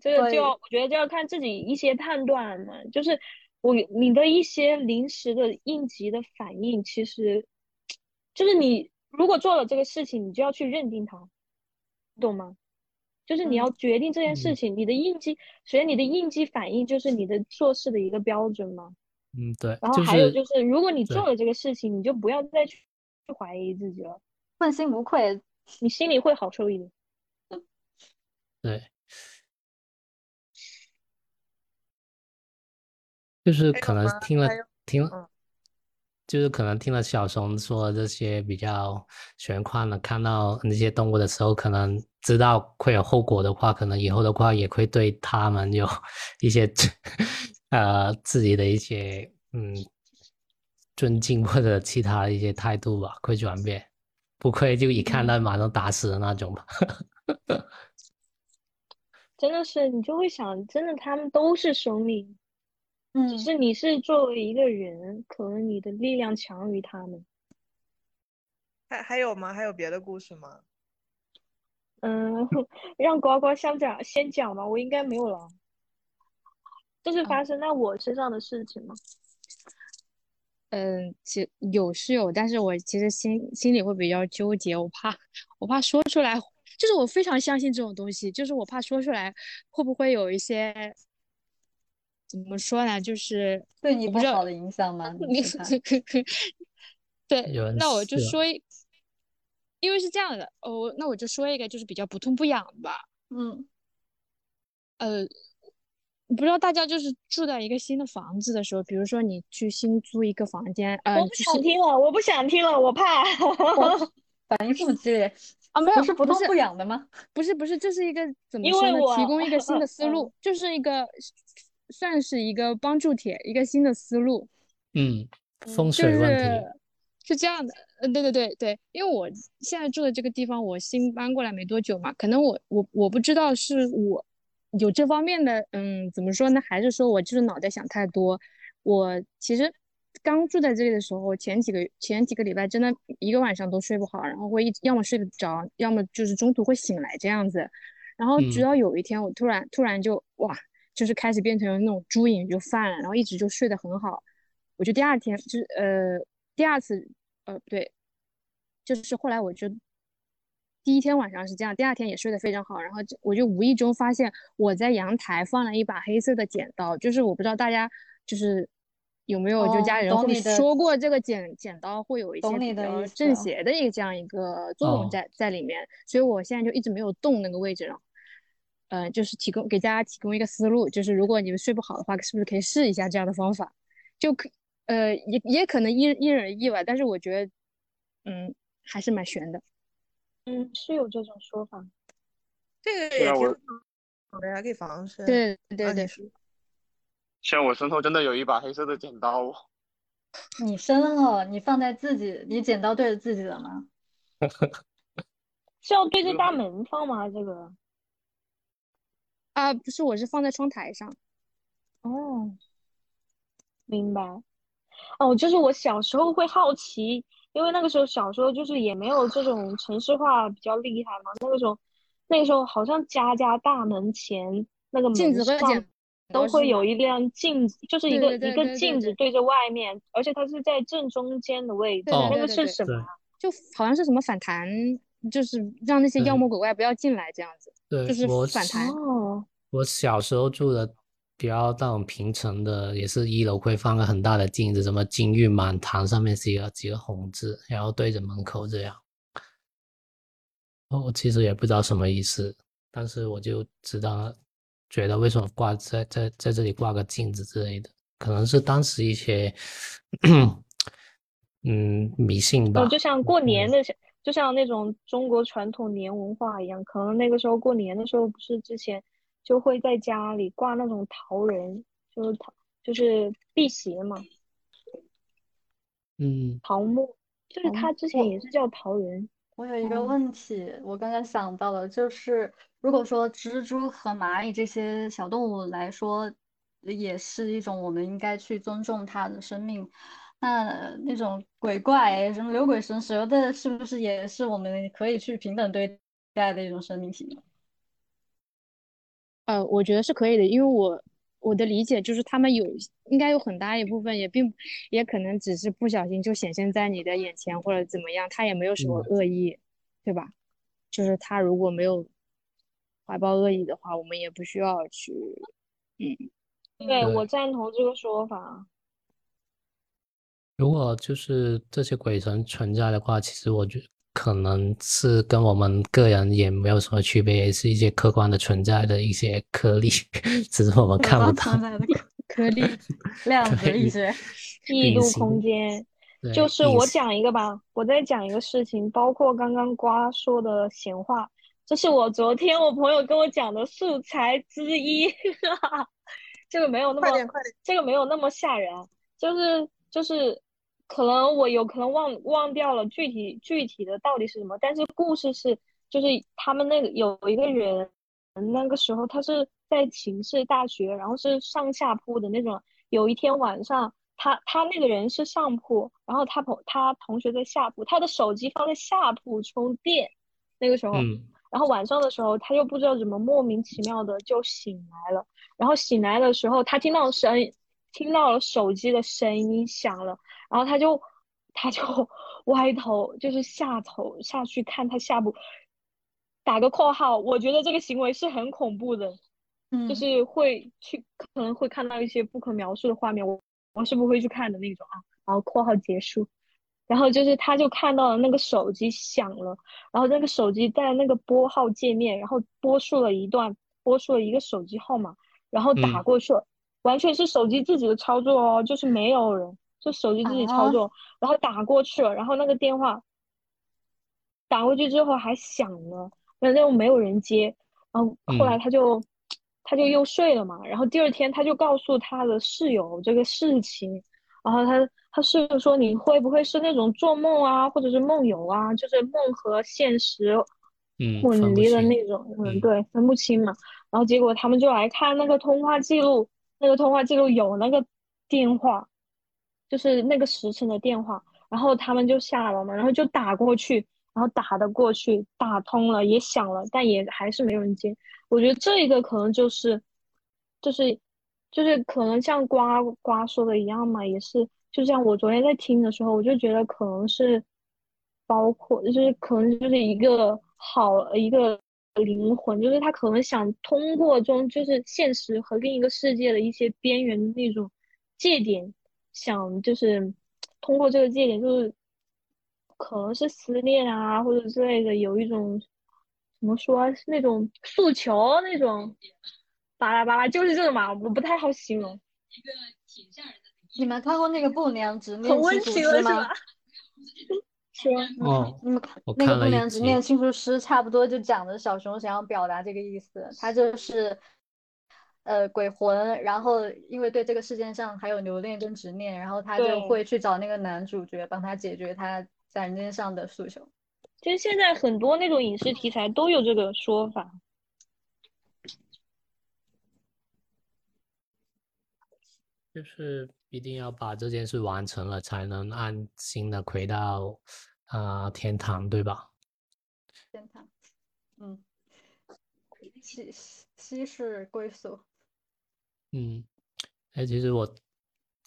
S3: 这个就要我觉得就要看自己一些判断嘛，就是我你的一些临时的应急的反应，其实就是你如果做了这个事情，你就要去认定它，你懂吗？就是你
S6: 嗯
S3: 要决定这件事
S2: 嗯
S3: 情，你的应激，首先你的应激反应就是你的做事的一个标准嘛。
S2: 嗯，对，
S3: 然后还有就是，如果你做了这个事情，你就不要再去去怀疑自己了，
S6: 问心无愧。
S3: 你心里会好受一点。
S2: 对，就是可能听了听
S4: 嗯
S2: 了，就是可能听了小熊说这些比较玄幻的，看到那些动物的时候，可能知道会有后果的话，可能以后的话也会对他们有 [LAUGHS] 一些呃自己的一些嗯尊敬或者其他的一些态度吧，会转变，不会就一看到马上打死的那种吧。[LAUGHS]
S3: 真的是，你就会想，真的他们都是生命，
S6: 嗯
S3: 只是你是作为一个人，可能你的力量强于他们。
S4: 还还有吗？还有别的故事吗？
S3: 嗯，[LAUGHS] 让呱呱先讲先讲吧，我应该没有了。这是发生在我身上的事情吗？
S1: 嗯，其有是有，但是我其实心心里会比较纠结，我怕我怕说出来，就是我非常相信这种东西，就是我怕说出来会不会有一些怎么说呢，就是
S6: 对你
S1: 不
S6: 好的影响吗？[LAUGHS] 你 [LAUGHS]
S1: 对，那我就说一，因为是这样的，哦，那我就说一个就是比较不痛不痒的吧，
S6: 嗯
S1: 呃，不知道大家就是住在一个新的房子的时候，比如说你去新租一个房间，呃，
S3: 我不想听了，我不想听了，我怕。[LAUGHS]
S6: 反应这么激烈，
S1: 啊，没有，
S6: 不是不痛不痒的吗？
S1: 不是不是，这是一个怎么
S3: 因
S1: 说呢？提供一个新的思
S3: 嗯
S1: 路，就是一个算是一个帮助帖，一个新的思路。
S2: 嗯，风
S1: 就
S2: 水问题。
S1: 是是这样的，嗯，对对对对，因为我现在住的这个地方，我新搬过来没多久嘛，可能我我我不知道是我有这方面的，嗯，怎么说呢？还是说我就是脑袋想太多？我其实刚住在这里的时候，前几个前几个礼拜真的一个晚上都睡不好，然后会一直要么睡不着，要么就是中途会醒来这样子。然后直
S2: 嗯
S1: 到有一天，我突然突然就哇，就是开始变成那种猪瘾就犯了，然后一直就睡得很好。我就第二天就是呃第二次呃不对，就是后来我就第一天晚上是这样，第二天也睡得非常好，然后就我就无意中发现我在阳台放了一把黑色的剪刀，就是我不知道大家就是有没有就
S6: 哦
S1: 家人会说过这个剪剪刀会有一些
S6: 懂你
S1: 比较
S6: 的意思
S1: 正邪的一个这样一个作用
S2: 哦
S1: 在在里面，所以我现在就一直没有动那个位置了。呃，就是提供给大家提供一个思路，就是如果你们睡不好的话，是不是可以试一下这样的方法？就可呃也也可能因因人而异吧，但是我觉得嗯还是蛮悬的。
S3: 嗯，是有这种说法。
S4: 这个也挺
S5: 对
S4: 还可以防身。
S1: 对对对，
S5: 像我身后真的有一把黑色的剪刀，
S6: 你身后你放在自己，你剪刀对着自己的吗？[LAUGHS]
S3: 是要对着大门放吗？这个？
S1: 啊不是，我是放在窗台上。
S3: 哦，明白。哦，就是我小时候会好奇，因为那个时候小时候就是也没有这种城市化比较厉害嘛。那个时候，那个时候好像家家大门前那个
S1: 镜
S3: 门上都会有一辆镜子，就是一个一个镜子对着外面，而且它是在正中间的位置。那个是什么啊？
S1: 就好像是什么反弹，就是让那些妖魔鬼怪不要进来这样子，
S2: 对
S1: 就是
S2: 我
S1: 反弹。
S3: 哦，
S2: 我小时候住的比较那种平层的，也是一楼会放个很大的镜子，什么金玉满堂，上面写了几个红字，然后对着门口这样。我其实也不知道什么意思，但是我就知道，觉得为什么挂在在在这里挂个镜子之类的，可能是当时一些 [CLEARS THROAT] 嗯迷信吧。
S3: 就像过年的，就像那种中国传统年文化一样，可能那个时候过年的时候，不是之前就会在家里挂那种桃仁，就是桃就是辟邪嘛。
S2: 嗯，
S3: 桃木就是它之前也是叫桃仁。
S6: 我有一个问题，我刚刚想到了，就是如果说蜘蛛和蚂蚁这些小动物来说，也是一种我们应该去尊重它的生命，那那种鬼怪什么牛鬼神蛇的，是不是也是我们可以去平等对待的一种生命体呢？
S1: 呃，我觉得是可以的，因为我。我的理解就是，他们有应该有很大一部分，也并也可能只是不小心就显现在你的眼前，或者怎么样，他也没有什么恶意，对吧？就是他如果没有怀抱恶意的话，我们也不需要去，嗯，
S3: 对我赞同这个说法。
S2: 如果就是这些鬼神存在的话，其实我觉得。可能是跟我们个人也没有什么区别，也是一些客观的存在的一些颗粒，[LAUGHS] 只是我们看不到。
S6: 的 [LAUGHS] 颗粒，量子力学，
S3: 异度空间。就是我讲一个吧，我再讲一个事情，包括刚刚瓜说的闲话，这是我昨天我朋友跟我讲的素材之一。[LAUGHS] 这个没有那么，这个没有那么吓人，就是就是。可能我有可能忘忘掉了具体具体的到底是什么，但是故事是就是他们那个有一个人，那个时候他是在寝室大学，然后是上下铺的那种。有一天晚上，他他那个人是上铺，然后他朋他同学在下铺，他的手机放在下铺充电。那个时候，然后晚上的时候，他又不知道怎么莫名其妙的就醒来了。然后醒来的时候，他听到声，听到了手机的声音响了。然后他就，他就 [LAUGHS] 歪头，就是下头下去看他下部。打个括号，我觉得这个行为是很恐怖的，就是会去可能会看到一些不可描述的画面，我我是不会去看的那种啊。然后括号结束，然后就是他就看到了那个手机响了，然后那个手机在那个拨号界面，然后拨出了一段，拨出了一个手机号码，然后打过去了，完全是手机自己的操作哦，就是没有人。就手机自己操作，然后打过去了，然后那个电话打过去之后还响了，然后没有人接，然后后来他就他就又睡了嘛，然后第二天他就告诉他的室友这个事情，然后他他室友说你会不会是那种做梦啊，或者是梦游啊，就是梦和现实混离的那种，嗯，对，分不清嘛，然后结果他们就来看那个通话记录，那个通话记录有那个电话。就是那个时辰的电话，然后他们就下了嘛，然后就打过去，然后打的过去，打通了也响了，但也还是没有人接。我觉得这一个可能就是，就是，就是可能像瓜瓜说的一样嘛，也是，就像我昨天在听的时候，我就觉得可能是，包括就是可能就是一个好一个灵魂，就是他可能想通过中就是现实和另一个世界的一些边缘的那种界点。想就是通过这个界点，就是可能是思念啊，或者之类的，有一种怎么说是那种诉求那种，巴拉巴拉，就是这种嘛，我不太好形容。一个
S6: 挺吓人的。你们看过那个《不良执念
S3: 清除师》吗？是吗？[LAUGHS]
S2: 哦，
S6: 你们看那个《不良执念清除师》，差不多就讲的小熊想要表达这个意思，他就是。呃，鬼魂，然后因为对这个世界上还有留恋跟执念，然后他就会去找那个男主角帮他解决他在人间上的诉求。
S3: 其实现在很多那种影视题材都有这个说法，
S2: 就是一定要把这件事完成了，才能安心的回到啊天堂，对吧？
S6: 天堂，嗯，西西式归宿。
S2: 嗯，哎，其实我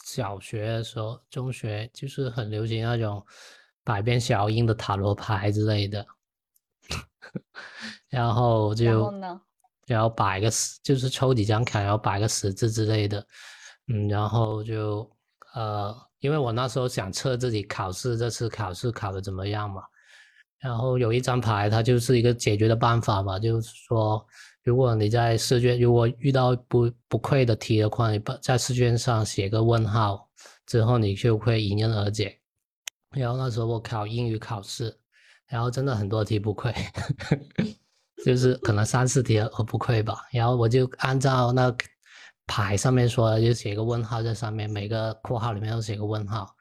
S2: 小学的时候、中学就是很流行那种百变小樱的塔罗牌之类的，[LAUGHS] 然后就然后摆个十，就是抽几张卡，然后摆个十字之类的，嗯，然后就呃，因为我那时候想测自己考试这次考试考的怎么样嘛，然后有一张牌，它就是一个解决的办法嘛，就是说，如果你在试卷如果遇到不不会的题的话，你把在试卷上写个问号，之后你就会迎刃而解。然后那时候我考英语考试，然后真的很多题不会，[LAUGHS] 就是可能三四题我不会吧，然后我就按照那牌上面说的，就写个问号在上面，每个括号里面都写个问号，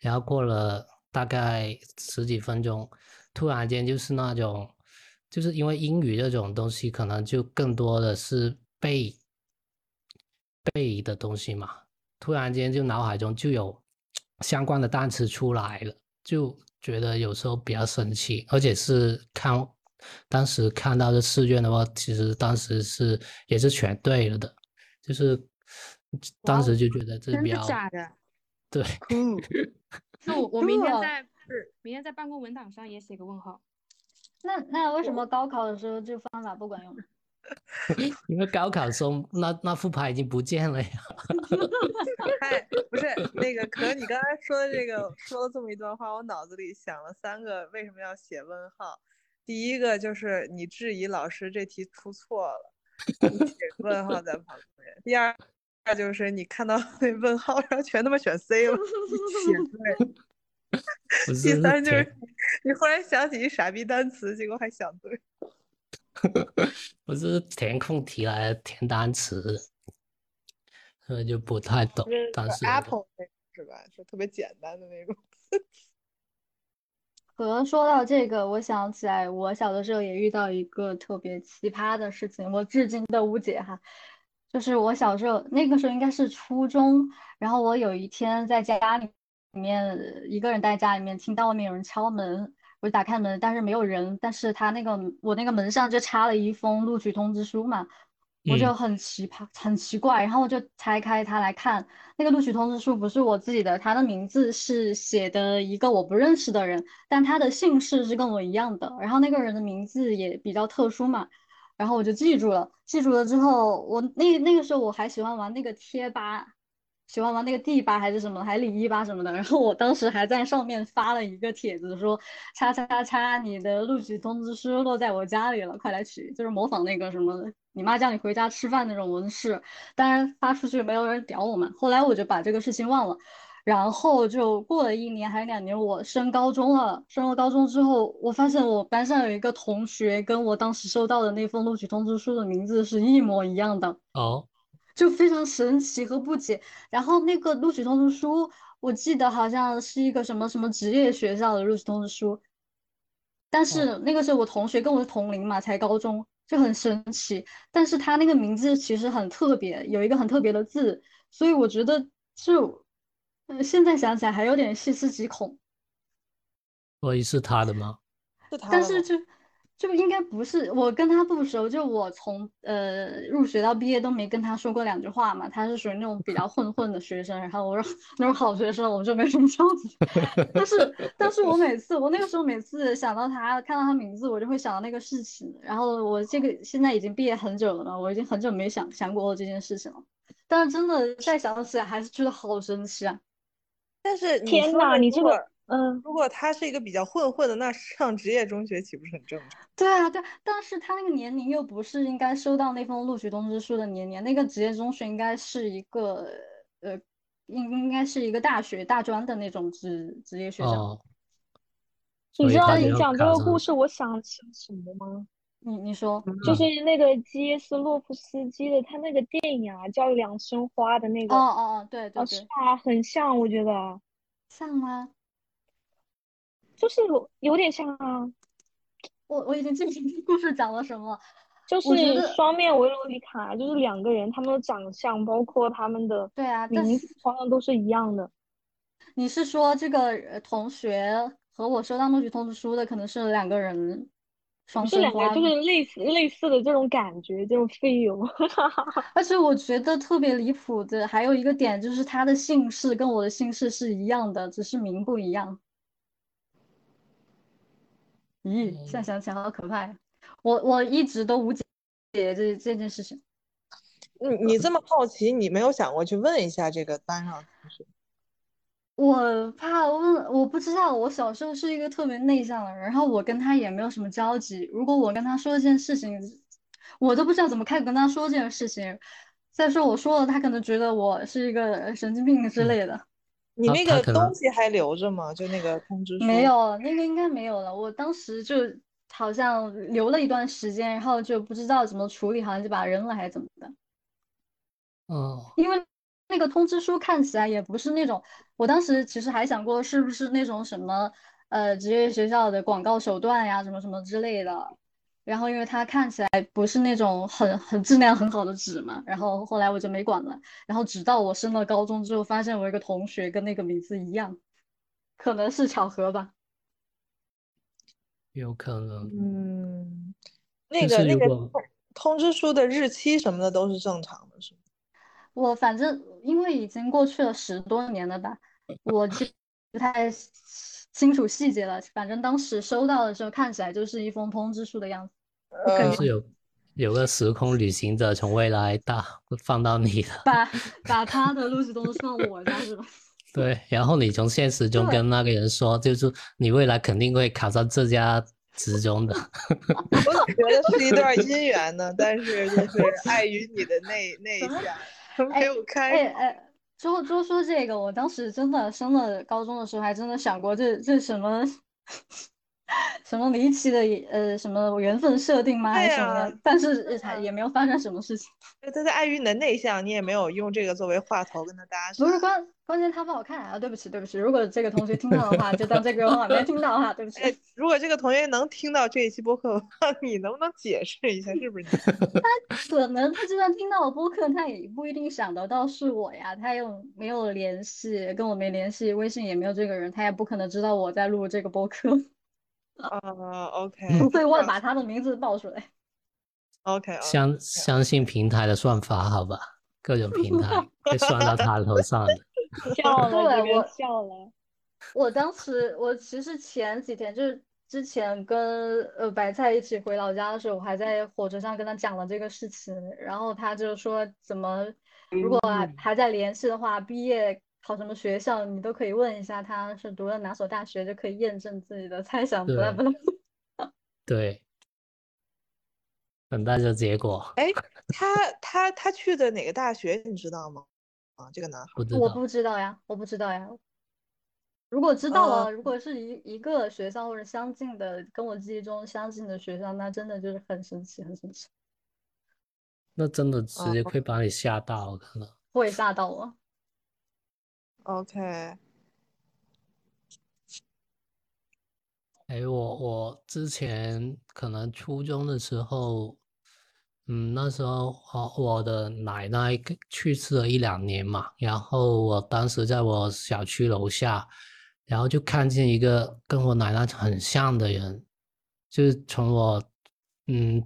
S2: 然后过了大概十几分钟。突然间就是那种，就是因为英语这种东西，可能就更多的是背背的东西嘛。突然间就脑海中就有相关的单词出来了，就觉得有时候比较神奇。而且是看当时看到这试卷的话，其实当时是也是全对了的，就是当时就觉得这比较
S1: 假的，[LAUGHS]
S2: 对，
S1: 嗯，那我我明天在。是，明天在办公文档上也写个问号。[LAUGHS]
S6: 那那为什么高考的时候这个方法不管用？[LAUGHS]
S2: 因为高考中那那副牌已经不见了呀。[LAUGHS]
S4: 哎，不是那个，可你刚才说的这个说了这么一段话，我脑子里想了三个为什么要写问号。第一个就是你质疑老师这题出错了，你写问号在旁边。第二，二就是你看到那问号，然后全他妈选 C 了，写对。[LAUGHS] 第三就是你忽然想起一傻逼单词，结果还想对。[LAUGHS]
S2: 不是填空题来填单词，所以就不太懂。当时
S4: Apple 是吧？就特别简单的那种。[LAUGHS]
S6: 和说到这个，我想起来，我小的时候也遇到一个特别奇葩的事情，我至今都无解哈。就是我小时候那个时候应该是初中，然后我有一天在家里。里面一个人在家里面听到外面有人敲门，我就打开门，但是没有人。但是他那个我那个门上就插了一封录取通知书嘛，我就很奇葩很奇怪，然后我就拆开它来看，那个录取通知书不是我自己的，他的名字是写的一个我不认识的人，但他的姓氏是跟我一样的，然后那个人的名字也比较特殊嘛，然后我就记住了，记住了之后，我那那个时候我还喜欢玩那个贴吧。喜欢玩那个 D 八还是什么，还李一八什么的。然后我当时还在上面发了一个帖子，说叉叉叉叉，你的录取通知书落在我家里了，快来取。就是模仿那个什么，你妈叫你回家吃饭那种文式。当然发出去没有人屌我们。后来我就把这个事情忘了。然后就过了一年还是两年，我升高中了。升了高中之后，我发现我班上有一个同学跟我当时收到的那封录取通知书的名字是一模一样的。
S2: 哦。
S6: 就非常神奇和不解，然后那个录取通知书，我记得好像是一个什么什么职业学校的录取通知书，但是那个时候我同学跟我是同龄嘛，才高中，就很神奇。但是他那个名字其实很特别，有一个很特别的字，所以我觉得就，嗯，现在想起来还有点细思极恐。
S2: 所以是他的吗？
S4: 是他
S6: 但是就。就应该不是我跟他不熟，就我从呃入学到毕业都没跟他说过两句话嘛。他是属于那种比较混混的学生，然后我说那种好学生，我就没什么交集。但是，但是我每次我那个时候每次想到他，看到他名字，我就会想到那个事情。然后我这个现在已经毕业很久了嘛，我已经很久没想想过这件事情了。但是真的再想起来，还是觉得好神奇啊！
S4: 但是
S3: 天哪，你这个。嗯，
S4: 如果他是一个比较混混的，那上职业中学岂不是很正常？
S6: 对啊，对，但是他那个年龄又不是应该收到那封录取通知书的年龄，那个职业中学应该是一个呃，应应该是一个大学大专的那种职职业学校。
S3: 你知道你讲这个故事，我想起什么吗？
S6: 你你说，
S3: 就是那个基耶斯洛夫斯基的他那个电影啊，叫《两生花》的那个。
S6: 哦哦哦，对对对，
S3: 啊，很像，我觉得。
S6: 像吗？
S3: 就是有点像啊，
S6: 我我已经记不清故事讲了什么，
S3: 就是双面维罗妮卡，就是两个人，他们的长相包括他们的
S6: 对啊
S3: 名字好像都是一样的。
S6: 你是说这个同学和我收到录取通知书的可能是两个人双？
S3: 是两个，就是类似类似的这种感觉，这种 feel。[LAUGHS]
S6: 而且我觉得特别离谱的还有一个点就是他的姓氏跟我的姓氏是一样的，只是名不一样。咦，现在想起来好可怕呀！我我一直都无解这这件事情。
S4: 你你这么好奇，你没有想过去问一下这个班上同学？
S6: 我怕问，我不知道。我小时候是一个特别内向的人，然后我跟他也没有什么交集。如果我跟他说一件事情，我都不知道怎么开口跟他说这件事情。再说我说了，他可能觉得我是一个神经病之类的。
S4: 你那个东西还留着吗？就那个通知书？
S6: 没有，那个应该没有了。我当时就好像留了一段时间，然后就不知道怎么处理，好像就把它扔了还是怎么的。
S2: 哦，
S6: 因为。那个通知书看起来也不是那种，我当时其实还想过是不是那种什么呃职业学校的广告手段呀，什么什么之类的。然后因为它看起来不是那种很很质量很好的纸嘛，然后后来我就没管了。然后直到我升了高中之后，发现我一个同学跟那个名字一样，可能是巧合吧，
S2: 有可能。
S4: 嗯，那个那个通知书的日期什么的都是正常的，是吗？
S6: 我反正因为已经过去了十多年了吧，我记不太清楚细节了。反正当时收到的时候，看起来就是一封通知书的样子。
S2: 呃，是有有个时空旅行者从未来大放到你的，
S6: 把把他的录取通知放我家是吧？[LAUGHS]
S2: 对，然后你从现实中跟那个人说，就是你未来肯定会考上这家职中的。
S4: 我觉得是一段姻缘呢，但是就是碍于你的内内向。没有开。哎
S6: 哎，就就说这个，我当时真的升了高中的时候，还真的想过这这什么 [LAUGHS] 什么离奇的呃什么缘分设定吗？还是什么？但是也没有发生什么事情。
S4: 但是碍于你的内向，你也没有用这个作为话头跟他搭
S6: 讪。不是关关键他不好看啊！对不起对不起，如果这个同学听到的话，就当这个话没听到哈，对不起。
S4: 如果这个同学能听到这一期播客的话，你能不能解释一下是不是你？[LAUGHS]
S6: 他可能他就算听到了播客，他也不一定想得到是我呀。他又没有联系，跟我没联系，微信也没有这个人，他也不可能知道我在录这个播客。
S4: 啊，OK。
S6: 所以我把他的名字报出来。
S4: OK。
S2: 相相信平台的算法，好吧？各种平台 [LAUGHS] 会算到他头上的。[LAUGHS]
S3: 笑了，我笑了。
S6: 我当时，我其实前几天就是之前跟呃白菜一起回老家的时候，我还在火车上跟他讲了这个事情，然后他就说怎么如果还在联系的话，毕业考什么学校你都可以问一下他是读了哪所大学，就可以验证自己的猜想。不不不。[LAUGHS]
S2: 对。等待着结果。
S4: 哎，他他他去的哪个大学你知道吗？啊，这个男孩，
S6: 我不知道呀，我不知道呀。如果知道了，如果是一一个学校或者相近的，跟我记忆中相近的学校，那真的就是很神奇，很神奇。
S2: 那真的直接会把你吓到，可能
S6: 会吓到我。
S4: OK。
S2: 哎，我我之前可能初中的时候。嗯，那时候我，我的奶奶去世了一两年嘛，然后我当时在我小区楼下，然后就看见一个跟我奶奶很像的人，就是从我，嗯，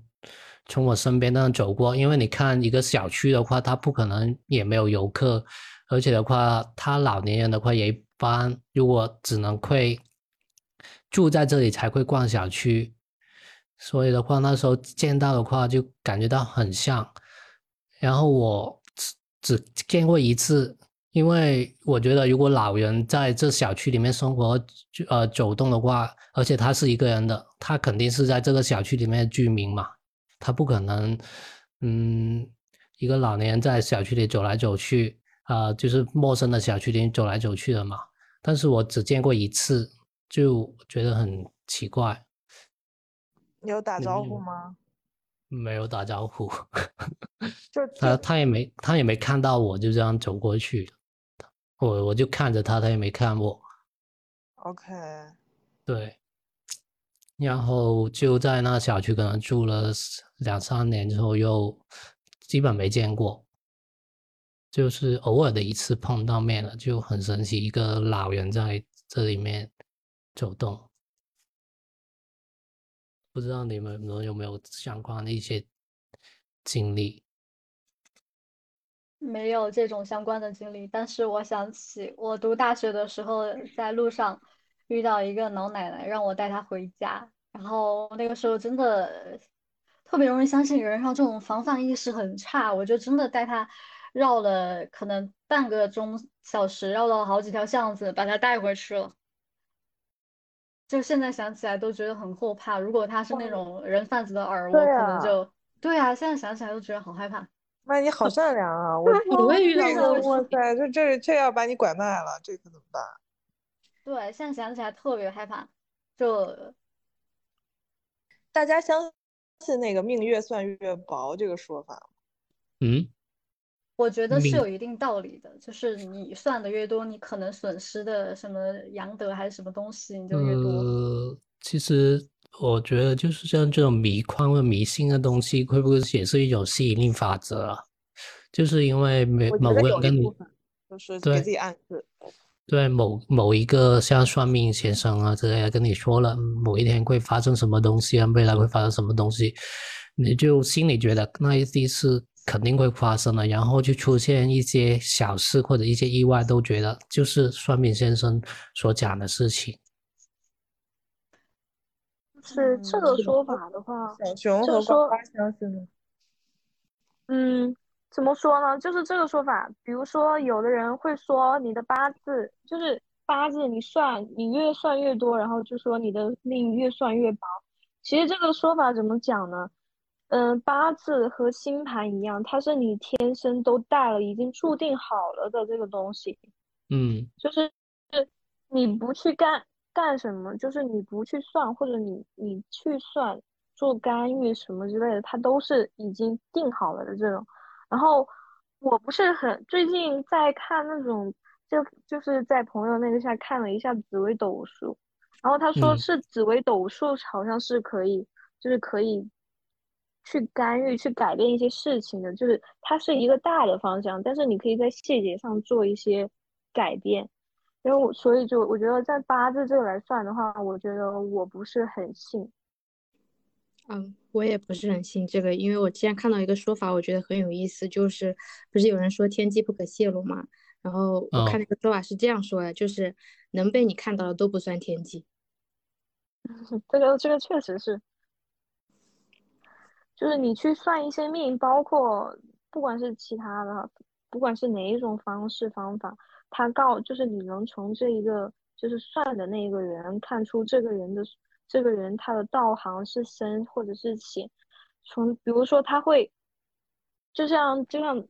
S2: 从我身边那样走过。因为你看一个小区的话，他不可能也没有游客，而且的话，他老年人的话也一般，如果只能会住在这里才会逛小区。所以的话，那时候见到的话就感觉到很像，然后我只只见过一次，因为我觉得如果老人在这小区里面生活，呃，走动的话，而且他是一个人的，他肯定是在这个小区里面的居民嘛，他不可能，嗯，一个老年人在小区里走来走去，啊，就是陌生的小区里走来走去的嘛。但是我只见过一次，就觉得很奇怪。
S4: 有打招呼吗？
S2: 没有打招呼，[LAUGHS]
S4: 就
S2: 他他也没他也没看到我，就这样走过去，我我就看着他，他也没看我。
S4: OK，
S2: 对，然后就在那小区可能住了两三年之后，又基本没见过，就是偶尔的一次碰到面了，就很神奇，一个老人在这里面走动。不知道你们有没有相关的一些经历？
S6: 没有这种相关的经历，但是我想起我读大学的时候，在路上遇到一个老奶奶，让我带她回家。然后那个时候真的特别容易相信人，然后这种防范意识很差，我就真的带她绕了可能半个钟小时，绕了好几条巷子把他带回去了。就现在想起来都觉得很后怕。如果他是那种人贩子的饵，我可能就对啊，现在想起来都觉得好害怕。
S4: 妈，你好善良啊！我 [LAUGHS]
S1: 我也遇到
S4: 过，哇塞，这这这要把你拐卖了，这可怎么办？
S6: 对，现在想起来特别害怕。就
S4: 大家相信那个命越算越薄这个说法吗？
S2: 嗯。
S6: 我觉得是有一定道理的，就是你算的越多，你可能损失的什么阳德还是什么东西，你就越多。
S2: 呃，其实我觉得就是像这种迷框或迷信的东西，会不会也是一种吸引力法则啊？就是因为每某个人跟你，
S4: 就是给自己暗示，
S2: 对某某一个像算命先生啊之类的跟你说了，某一天会发生什么东西啊，未来会发生什么东西，你就心里觉得那一定是。肯定会发生的，然后就出现一些小事或者一些意外，都觉得就是算命先生所讲的事情。
S3: 是这个说法的话，
S4: 小熊和呱呱相信吗？
S3: 嗯，怎么说呢？就是这个说法，比如说有的人会说你的八字就是八字，你算你越算越多，然后就说你的命越算越薄。其实这个说法怎么讲呢？嗯，八字和星盘一样，它是你天生都带了，已经注定好了的这个东西。
S2: 嗯，
S3: 就是是你不去干干什么，就是你不去算，或者你你去算做干预什么之类的，它都是已经定好了的这种。然后我不是很最近在看那种，就就是在朋友那个下看了一下紫微斗数，然后他说是紫微斗数好像是可以，就是可以。去干预、去改变一些事情的，就是它是一个大的方向，但是你可以在细节上做一些改变。因为我所以就我觉得在八字这个来算的话，我觉得我不是很信。
S1: 嗯，我也不是很信这个，因为我之前看到一个说法，我觉得很有意思，就是不是有人说天机不可泄露嘛？然后我看那个说法是这样说的，就是能被你看到的都不算天机。[LAUGHS]
S3: 这个这个确实是。就是你去算一些命，包括不管是其他的，不管是哪一种方式方法，他告就是你能从这一个就是算的那一个人看出这个人的这个人他的道行是深或者是浅，从比如说他会，就像就像，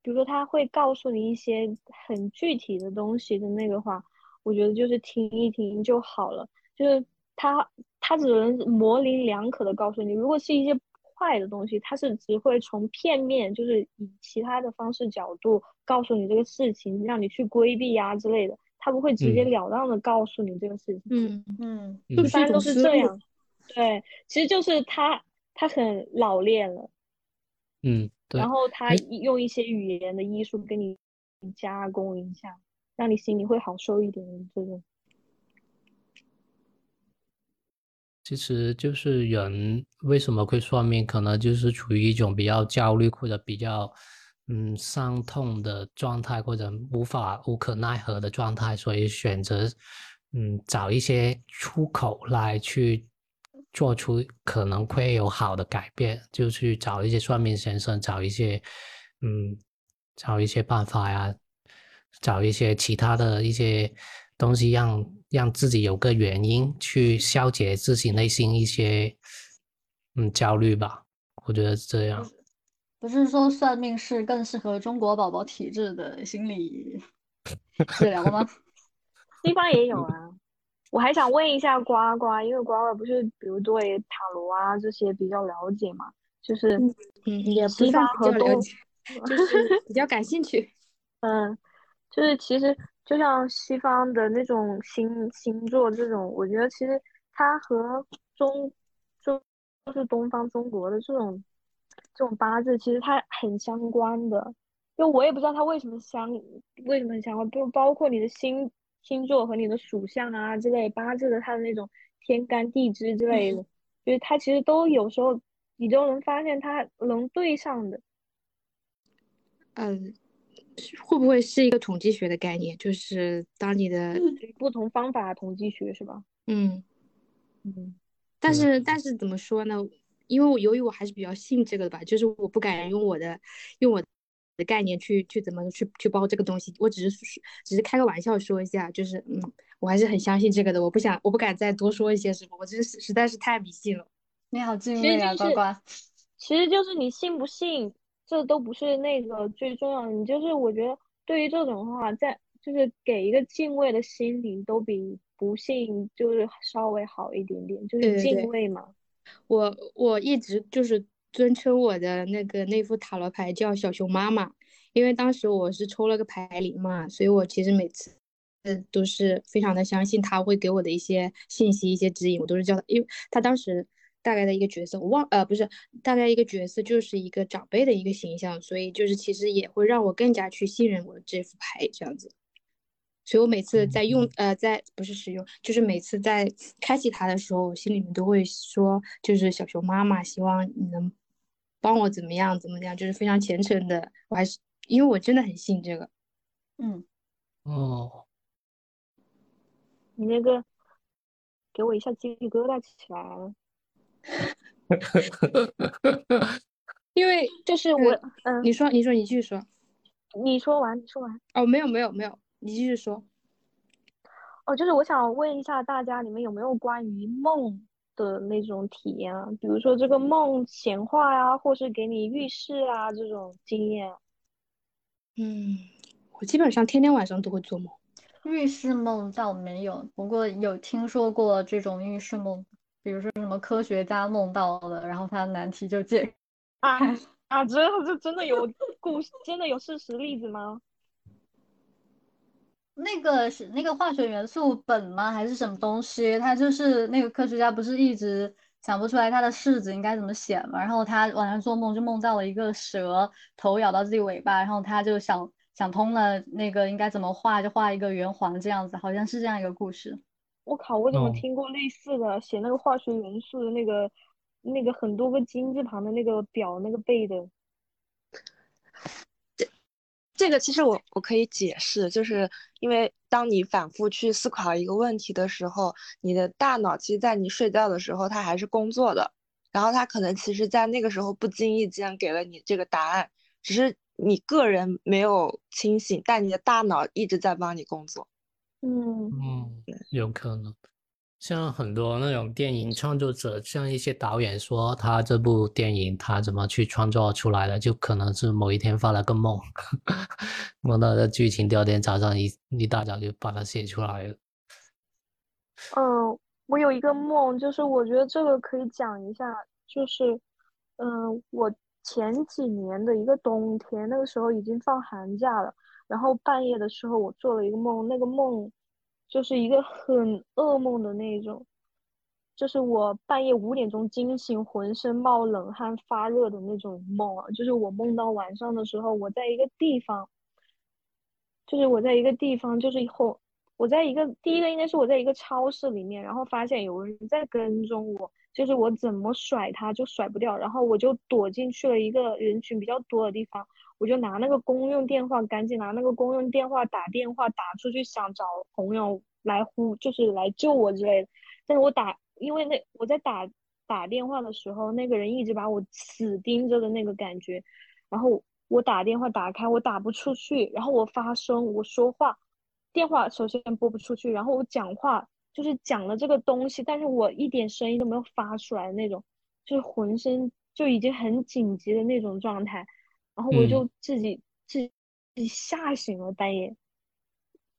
S3: 比如说他会告诉你一些很具体的东西的那个话，我觉得就是听一听就好了，就是他他只能模棱两可的告诉你，如果是一些。坏的东西，它是只会从片面，就是以其他的方式角度告诉你这个事情，让你去规避啊之类的，他不会直截了当的告诉你这个事情。
S1: 嗯
S6: 嗯，
S1: 一
S3: 般都是这样。对，其实就是他他很老练了。
S2: 嗯，
S3: 然后他用一些语言的艺术给你加工一下，让你心里会好受一点这种。
S2: 其实就是人为什么会算命，可能就是处于一种比较焦虑或者比较嗯伤痛的状态，或者无法无可奈何的状态，所以选择嗯找一些出口来去做出可能会有好的改变，就去找一些算命先生，找一些嗯找一些办法呀，找一些其他的一些东西让。让自己有个原因去消解自己内心一些嗯焦虑吧，我觉得是这样。
S6: 不是说算命是更适合中国宝宝体质的心理治疗吗？[LAUGHS]
S3: 西方也有啊。我还想问一下呱呱，因为呱呱不是比如对塔罗啊这些比较了解嘛？就是
S1: 嗯，也不算比较了解，就是比较感兴趣。[LAUGHS]
S3: 嗯，就是其实。就像西方的那种星星座这种，我觉得其实它和中中就是东方中国的这种这种八字，其实它很相关的。就我也不知道它为什么相为什么很相关，不包括你的星星座和你的属相啊之类八字的它的那种天干地支之类的，就是它其实都有时候你都能发现它能对上的。
S1: 嗯。会不会是一个统计学的概念？就是当你的
S3: 不同方法统计学是吧？
S1: 嗯
S3: 嗯，
S1: 但是但是怎么说呢？因为我由于我还是比较信这个的吧，就是我不敢用我的用我的概念去去怎么去去包这个东西，我只是只是开个玩笑说一下，就是嗯，我还是很相信这个的，我不想我不敢再多说一些什么，我真是实在是太迷信了。
S6: 你好敬畏啊，呱呱。
S3: 其实就是你信不信，这都不是那个最重要的，你就是我觉得对于这种话，在就是给一个敬畏的心灵，都比不信就是稍微好一点点，就是敬畏嘛。
S1: 我我一直就是。尊称我的那个那副塔罗牌叫小熊妈妈，因为当时我是抽了个牌灵嘛，所以我其实每次都是非常的相信他会给我的一些信息、一些指引，我都是叫他，因为他当时大概的一个角色，我忘呃不是大概一个角色就是一个长辈的一个形象，所以就是其实也会让我更加去信任我这副牌这样子，所以我每次在用呃在不是使用，就是每次在开启它的时候，我心里面都会说，就是小熊妈妈，希望你能。帮我怎么样？怎么样？就是非常虔诚的，我还是因为我真的很信这个。
S6: 嗯，
S2: 哦，
S3: 你那个给我一下鸡皮疙瘩起来了。[LAUGHS]
S1: 因为
S3: 就是我，嗯，
S1: 你说，你说，你继续说。
S3: 你说完，你说完。
S1: 哦，没有，没有，没有，你继续说。
S3: 哦，就是我想问一下大家，你们有没有关于梦？的那种体验啊，比如说这个梦显化呀，或是给你预示啊这种经验。
S1: 嗯，我基本上天天晚上都会做梦。
S6: 预示梦倒没有，不过有听说过这种预示梦，比如说什么科学家梦到了，然后他的难题就解。[LAUGHS]
S3: 啊啊，这这真的有故事，真的有事实例子吗？
S6: 那个是那个化学元素苯吗？还是什么东西？他就是那个科学家，不是一直想不出来他的式子应该怎么写吗？然后他晚上做梦就梦到了一个蛇头咬到自己尾巴，然后他就想想通了，那个应该怎么画，就画一个圆环这样子，好像是这样一个故事。
S3: 我靠，我怎么听过类似的写那个化学元素的那个那个很多个金字旁的那个表那个背的。
S7: 这个其实我我可以解释，就是因为当你反复去思考一个问题的时候，你的大脑其实，在你睡觉的时候，它还是工作的，然后它可能其实，在那个时候不经意间给了你这个答案，只是你个人没有清醒，但你的大脑一直在帮你工作。
S3: 嗯
S2: 嗯，有可能。像很多那种电影创作者，像一些导演说他这部电影他怎么去创作出来的，就可能是某一天发了个梦，[LAUGHS] 梦到的剧情，第二天早上一一大早就把它写出来了。
S3: 嗯，我有一个梦，就是我觉得这个可以讲一下，就是，嗯，我前几年的一个冬天，那个时候已经放寒假了，然后半夜的时候我做了一个梦，那个梦。就是一个很噩梦的那种，就是我半夜五点钟惊醒，浑身冒冷汗、发热的那种梦啊。就是我梦到晚上的时候，我在一个地方，就是我在一个地方，就是以后我在一个第一个应该是我在一个超市里面，然后发现有人在跟踪我，就是我怎么甩他就甩不掉，然后我就躲进去了一个人群比较多的地方。我就拿那个公用电话，赶紧拿那个公用电话打电话打出去，想找朋友来呼，就是来救我之类的。但是我打，因为那我在打打电话的时候，那个人一直把我死盯着的那个感觉。然后我打电话打开，我打不出去。然后我发声，我说话，电话首先拨不出去。然后我讲话，就是讲了这个东西，但是我一点声音都没有发出来那种，就是浑身就已经很紧急的那种状态。然后我就自己自己吓醒了半夜，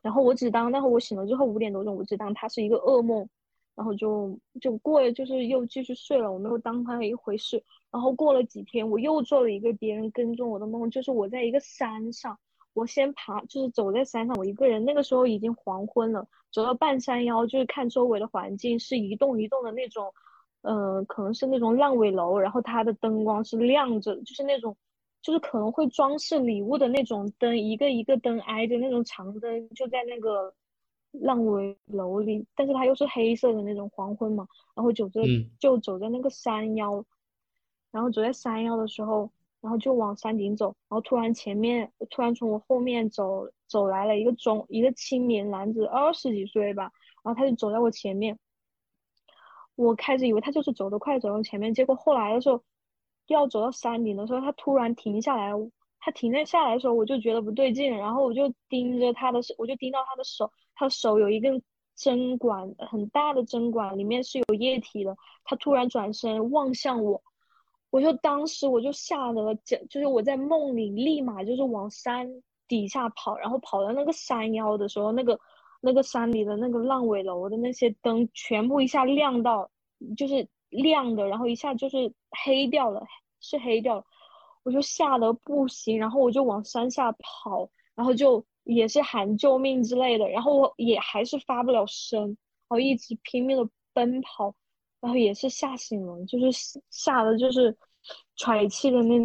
S3: 然后我只当那会我醒了之后五点多钟，我只当它是一个噩梦，然后就就过了，就是又继续睡了，我没有当它一回事。然后过了几天，我又做了一个别人跟踪我的梦，就是我在一个山上，我先爬，就是走在山上，我一个人，那个时候已经黄昏了，走到半山腰，就是看周围的环境是一栋一栋的那种，嗯，可能是那种烂尾楼，然后它的灯光是亮着，就是那种。就是可能会装饰礼物的那种灯，一个一个灯挨着那种长灯，就在那个烂尾楼里，但是它又是黑色的那种黄昏嘛。然后走着就走在那个山腰，然后走在山腰的时候，然后就往山顶走，然后突然前面突然从我后面走走来了一个中一个青年男子，二十几岁吧，然后他就走在我前面，我开始以为他就是走得快走到前面，结果后来的时候。要走到山顶的时候，他突然停下来，他停在下来的时候，我就觉得不对劲，然后我就盯着他的手，我就盯到他的手，他的手有一根针管，很大的针管，里面是有液体的。他突然转身望向我，我就当时我就吓得，就就是我在梦里立马就是往山底下跑，然后跑到那个山腰的时候，那个那个山里的那个烂尾楼的那些灯全部一下亮到，就是亮的，然后一下就是黑掉了，是黑掉了。我就吓得不行，然后我就往山下跑，然后就也是喊救命之类的，然后我也还是发不了声，然后一直拼命的奔跑，然后也是吓醒了，就是吓得就是喘气的那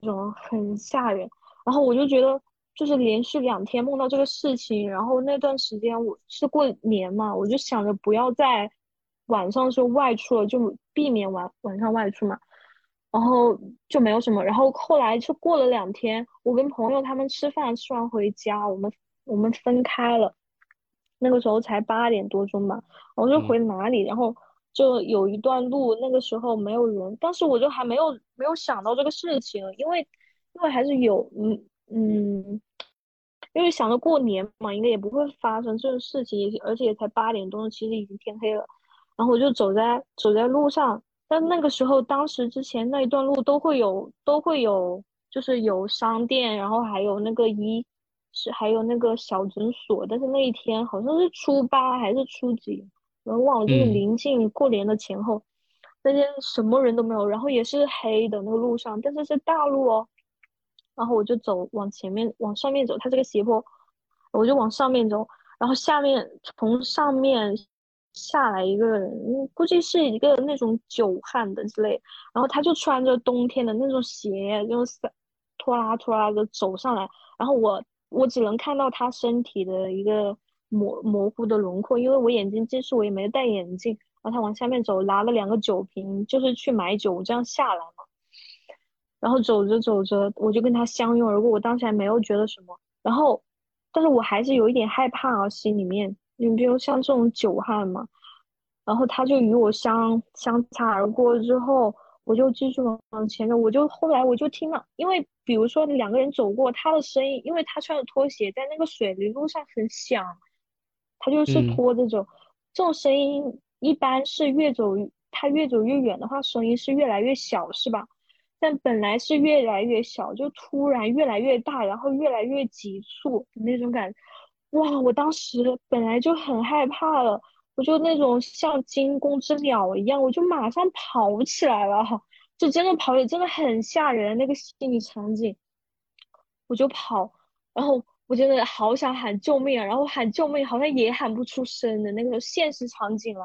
S3: 种，很吓人。然后我就觉得，就是连续两天梦到这个事情，然后那段时间我是过年嘛，我就想着不要再晚上时候外出了，就避免晚晚上外出嘛。然后就没有什么，然后后来就过了两天，我跟朋友他们吃饭，吃完回家，我们我们分开了，那个时候才八点多钟吧，我就回哪里，然后就有一段路，那个时候没有人，当时我就还没有没有想到这个事情，因为因为还是有嗯嗯，因为想着过年嘛，应该也不会发生这种事情，而且也才八点钟，其实已经天黑了，然后我就走在走在路上。但那个时候，当时之前那一段路都会有，都会有，就是有商店，然后还有那个医，是还有那个小诊所。但是那一天好像是初八还是初几，我忘了，就是临近过年的前后，那天什么人都没有，然后也是黑的那个路上，但是是大路哦。然后我就走往前面，往上面走，它这个斜坡，我就往上面走，然后下面从上面。下来一个人，估计是一个那种久旱的之类，然后他就穿着冬天的那种鞋，就拖拉拖拉的走上来，然后我我只能看到他身体的一个模模糊的轮廓，因为我眼睛近视，我也没戴眼镜。然后他往下面走，拿了两个酒瓶，就是去买酒这样下来嘛。然后走着走着，我就跟他相拥而过，我当时还没有觉得什么，然后，但是我还是有一点害怕啊，心里面。你比如像这种久旱嘛，然后他就与我相相擦而过之后，我就继续往往前走。我就后来我就听了，因为比如说两个人走过，他的声音，因为他穿着拖鞋，在那个水泥路上很响，他就是拖着走。这种声音一般是越走他越走越远的话，声音是越来越小，是吧？但本来是越来越小，就突然越来越大，然后越来越急促的那种感觉。哇！我当时本来就很害怕了，我就那种像惊弓之鸟一样，我就马上跑起来了，就真的跑也真的很吓人那个心理场景，我就跑，然后我真的好想喊救命啊，然后喊救命好像也喊不出声的那个现实场景了，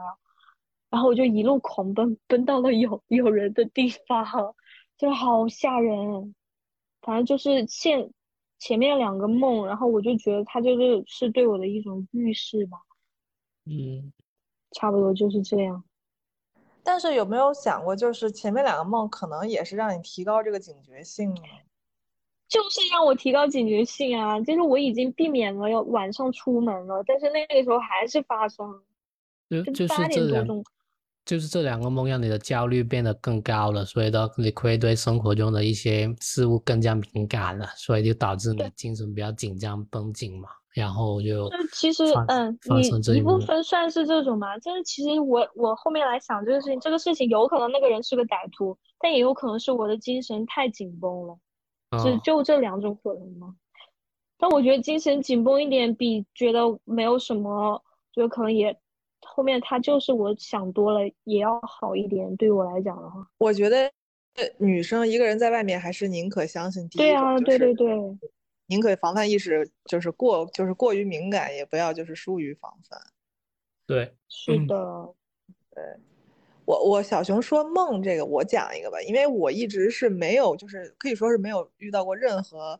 S3: 然后我就一路狂奔，奔到了有有人的地方，[LAUGHS] 就好吓人，反正就是现。前面两个梦，然后我就觉得他就是是对我的一种预示吧，
S2: 嗯，
S3: 差不多就是这样。
S4: 但是有没有想过，就是前面两个梦可能也是让你提高这个警觉性呢？
S3: 就是让我提高警觉性啊！就是我已经避免了要晚上出门了，但是那个时候还是发生，
S2: 就就是这两。就是这两个梦让你的焦虑变得更高了，所以呢，你会对生活中的一些事物更加敏感了，所以就导致你精神比较紧张绷紧嘛，然后就
S3: 其实嗯，你一部分算是这种嘛，就是其实我我后面来想这个事情，这个事情有可能那个人是个歹徒，但也有可能是我的精神太紧绷了，是就这两种可能吗？但我觉得精神紧绷一点比觉得没有什么，就可能也。后面他就是我想多了也要好一点，对我来讲的话，
S4: 我觉得女生一个人在外面还是宁可相信第一
S3: 对啊，对对对，
S4: 宁可防范意识就是过就是过于敏感，也不要就是疏于防范。
S2: 对，
S3: 是的，
S4: 对我我小熊说梦这个我讲一个吧，因为我一直是没有就是可以说是没有遇到过任何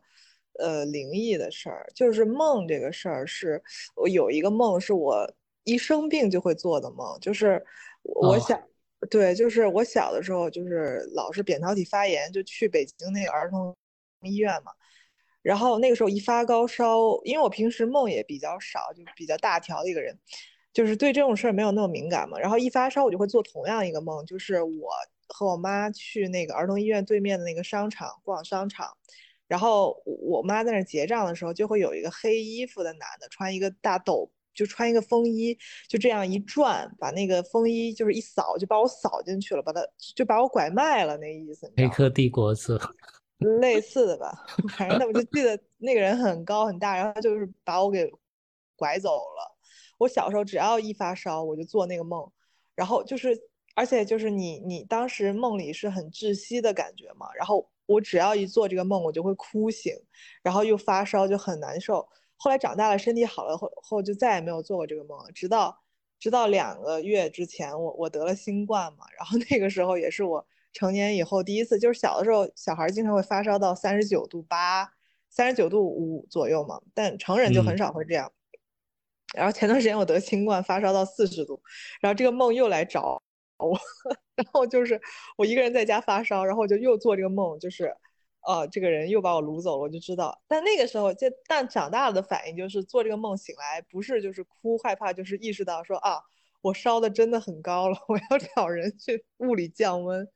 S4: 呃灵异的事儿，就是梦这个事儿是我有一个梦是我。一生病就会做的梦，就是我想，对，就是我小的时候，就是老是扁桃体发炎，就去北京那个儿童医院嘛。然后那个时候一发高烧，因为我平时梦也比较少，就比较大条的一个人，就是对这种事儿没有那么敏感嘛。然后一发烧，我就会做同样一个梦，就是我和我妈去那个儿童医院对面的那个商场逛商场，然后我妈在那结账的时候，就会有一个黑衣服的男的，穿一个大斗，就穿一个风衣，就这样一转，把那个风衣就是一扫，就把我扫进去了，把它就把我拐卖了，那意思。
S2: 黑客帝国是
S4: 类似的吧？[LAUGHS] 反正我就记得那个人很高很大，然后他就是把我给拐走了。我小时候只要一发烧，我就做那个梦，然后就是，而且就是你你当时梦里是很窒息的感觉嘛，然后我只要一做这个梦，我就会哭醒，然后又发烧，就很难受。后来长大了，身体好了后后就再也没有做过这个梦了。直到直到两个月之前，我我得了新冠嘛，然后那个时候也是我成年以后第一次，就是小的时候小孩经常会发烧到三十九度八、三十九度五左右嘛，但成人就很少会这样。然后前段时间我得新冠，发烧到四十度，然后这个梦又来找我，[LAUGHS] 然后就是我一个人在家发烧，然后我就又做这个梦，就是，呃，这个人又把我掳走了，我就知道。但那个时候就，但长大了的反应就是做这个梦醒来，不是就是哭害怕，就是意识到说啊，我烧的真的很高了，[LAUGHS] 我要找人去物理降温。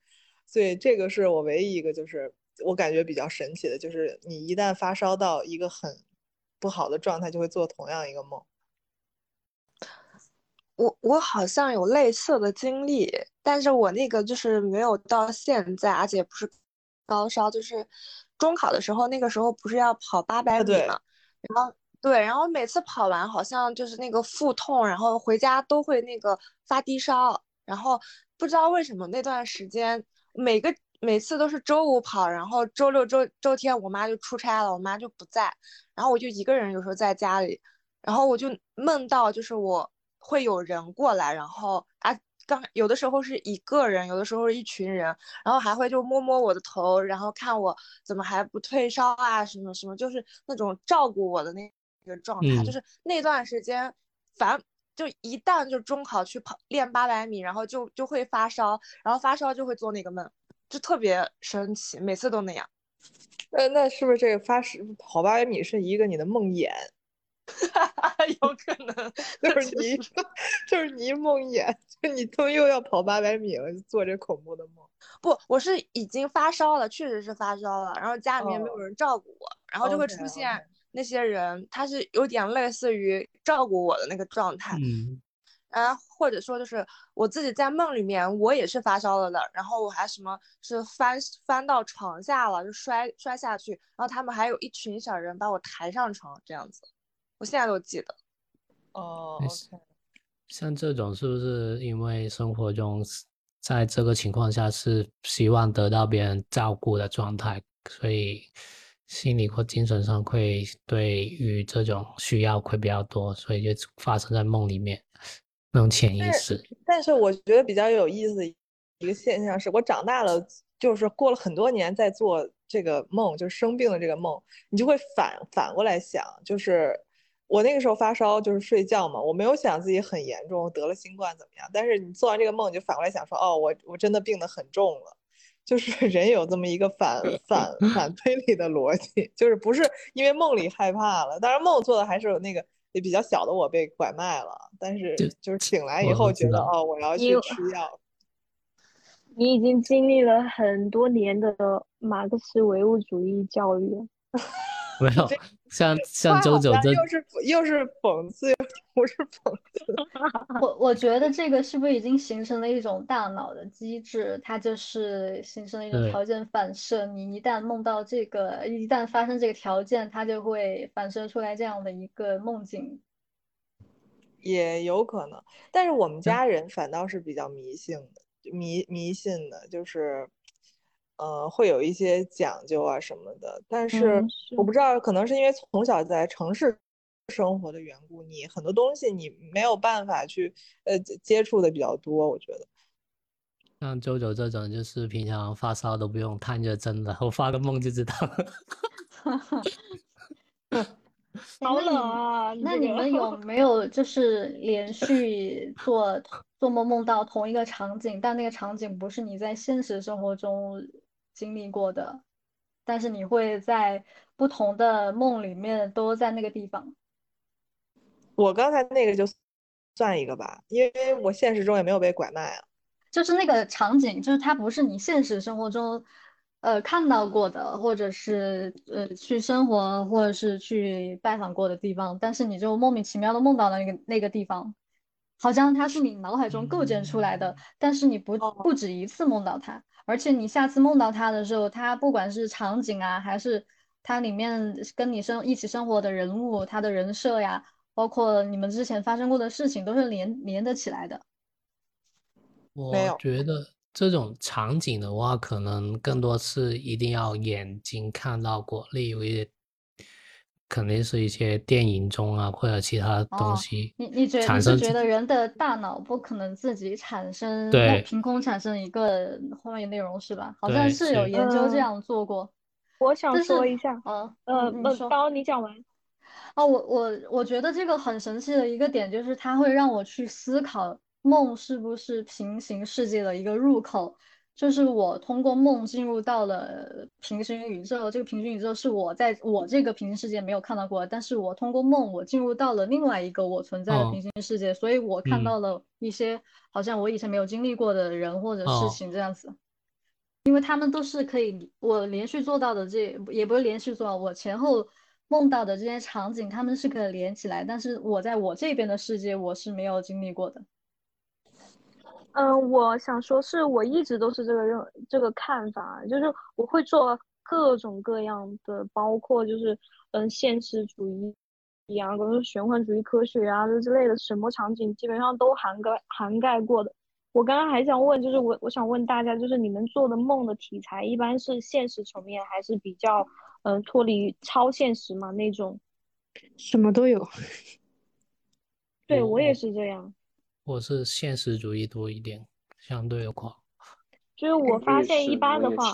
S4: 所以这个是我唯一一个就是我感觉比较神奇的，就是你一旦发烧到一个很不好的状态，就会做同样一个梦。
S7: 我我好像有类似的经历，但是我那个就是没有到现在，而且不是高烧，就是中考的时候，那个时候不是要跑八百米嘛，然后对，然后每次跑完好像就是那个腹痛，然后回家都会那个发低烧，然后不知道为什么那段时间每个每次都是周五跑，然后周六周周天我妈就出差了，我妈就不在，然后我就一个人有时候在家里，然后我就梦到就是我。会有人过来，然后啊，刚有的时候是一个人，有的时候是一群人，然后还会就摸摸我的头，然后看我怎么还不退烧啊，什么什么，就是那种照顾我的那个状态。就是那段时间，反就一旦就中考去跑练八百米，然后就就会发烧，然后发烧就会做那个梦，就特别神奇，每次都那样。
S4: 那，那是不是这个发烧跑八百米是一个你的梦魇？[LAUGHS]
S7: 有可能 [LAUGHS]
S4: 就是你，[LAUGHS] 就是你一梦魇，就你都又要跑八百米了，做这恐怖的梦。
S7: 不，我是已经发烧了，确实是发烧了，然后家里面没有人照顾我，然后就会出现那些人，他是有点类似于照顾我的那个状态。
S2: 嗯，
S7: 啊，或者说就是我自己在梦里面，我也是发烧了的，然后我还什么是翻翻到床下了，就摔摔下去，然后他们还有一群小人把我抬上床，这样子。我现在都记得，
S4: 哦，
S2: 像这种是不是因为生活中在这个情况下是希望得到别人照顾的状态，所以心理或精神上会对于这种需要会比较多，所以就发生在梦里面那种潜意识。
S4: 但是我觉得比较有意思一个现象是，我长大了，就是过了很多年在做这个梦，就是生病的这个梦，你就会反反过来想，就是。我那个时候发烧就是睡觉嘛，我没有想自己很严重，得了新冠怎么样？但是你做完这个梦，就反过来想说，哦，我我真的病得很重了，就是 [LAUGHS] 人有这么一个反 [LAUGHS] 反反推理的逻辑，就是不是因为梦里害怕了，当然梦做的还是有那个也比较小的我被拐卖了，但是就是醒来以后觉得，哦，我要去吃药。[LAUGHS]
S3: 你已经经历了很多年的马克思唯物主义教育。
S2: 没有，像像周九这
S4: 又是又是讽刺，又 [LAUGHS] 不是讽刺。[LAUGHS]
S6: 我我觉得这个是不是已经形成了一种大脑的机制？它就是形成了一种条件反射。你一旦梦到这个，一旦发生这个条件，它就会反射出来这样的一个梦境。
S4: 也有可能，但是我们家人反倒是比较迷信的，迷迷信的，就是。呃，会有一些讲究啊什么的，但是我不知道，可能是因为从小在城市生活的缘故，你很多东西你没有办法去呃接触的比较多。我觉得，
S2: 像周周这种，就是平常发烧都不用探热针的，我发个梦就知道。[LAUGHS]
S3: 好冷啊！
S6: 那你们有没有就是连续做做梦梦到同一个场景，但那个场景不是你在现实生活中？经历过的，但是你会在不同的梦里面都在那个地方。
S4: 我刚才那个就算一个吧，因为我现实中也没有被拐卖啊。
S6: 就是那个场景，就是它不是你现实生活中呃看到过的，或者是呃去生活，或者是去拜访过的地方，但是你就莫名其妙的梦到了那个那个地方，好像它是你脑海中构建出来的，但是你不不止一次梦到它，而且你下次梦到他的时候，他不管是场景啊，还是他里面跟你生一起生活的人物，他的人设呀，包括你们之前发生过的事情，都是连连得起来的。
S2: 我觉得这种场景的话，可能更多是一定要眼睛看到过，例如一些肯定是一些电影中啊，或者其他东
S6: 哦，
S2: 西
S6: 你你觉你
S2: 产生出
S6: 是觉得人的大脑不可能自己产生，
S2: 对
S6: 凭空产生一个画面内容是吧？好像是有研究这样做过，
S3: 我想说一下，
S6: 呃
S3: 呃，
S6: 嗯，你
S3: 呃，
S6: 说。
S3: 当你讲完，
S6: 哦，我我我觉得这个很神奇的一个点就是它会让我去思考梦是不是平行世界的一个入口，就是我通过梦进入到了平行宇宙，这个平行宇宙是我在我这个平行世界没有看到过，但是我通过梦我进入到了另外一个我存在的
S2: 哦
S6: 平行世界，所以我看
S2: 嗯
S6: 到了一些好像我以前没有经历过的人或者事
S2: 哦
S6: 情这样子。因为他们都是可以，我连续做到的这也不是连续做到，我前后梦到的这些场景，他们是可以连起来，但是我在我这边的世界，我是没有经历过的。
S3: 嗯，我想说，是我一直都是这个认这个看法，就是我会做各种各样的，包括就是嗯现实主义啊，或者是玄幻主义科学啊这之类的，什么场景基本上都涵盖涵盖过的。我刚刚还想问，就是我我想问大家，就是你们做的梦的题材，一般是现实层面，还是比较嗯脱离超现实嘛那种？
S1: 什么都有。
S3: 对，
S2: 我
S3: 我也是这样。
S2: 我是现实主义多一点，相对的话，
S3: 就是我发现一般的话，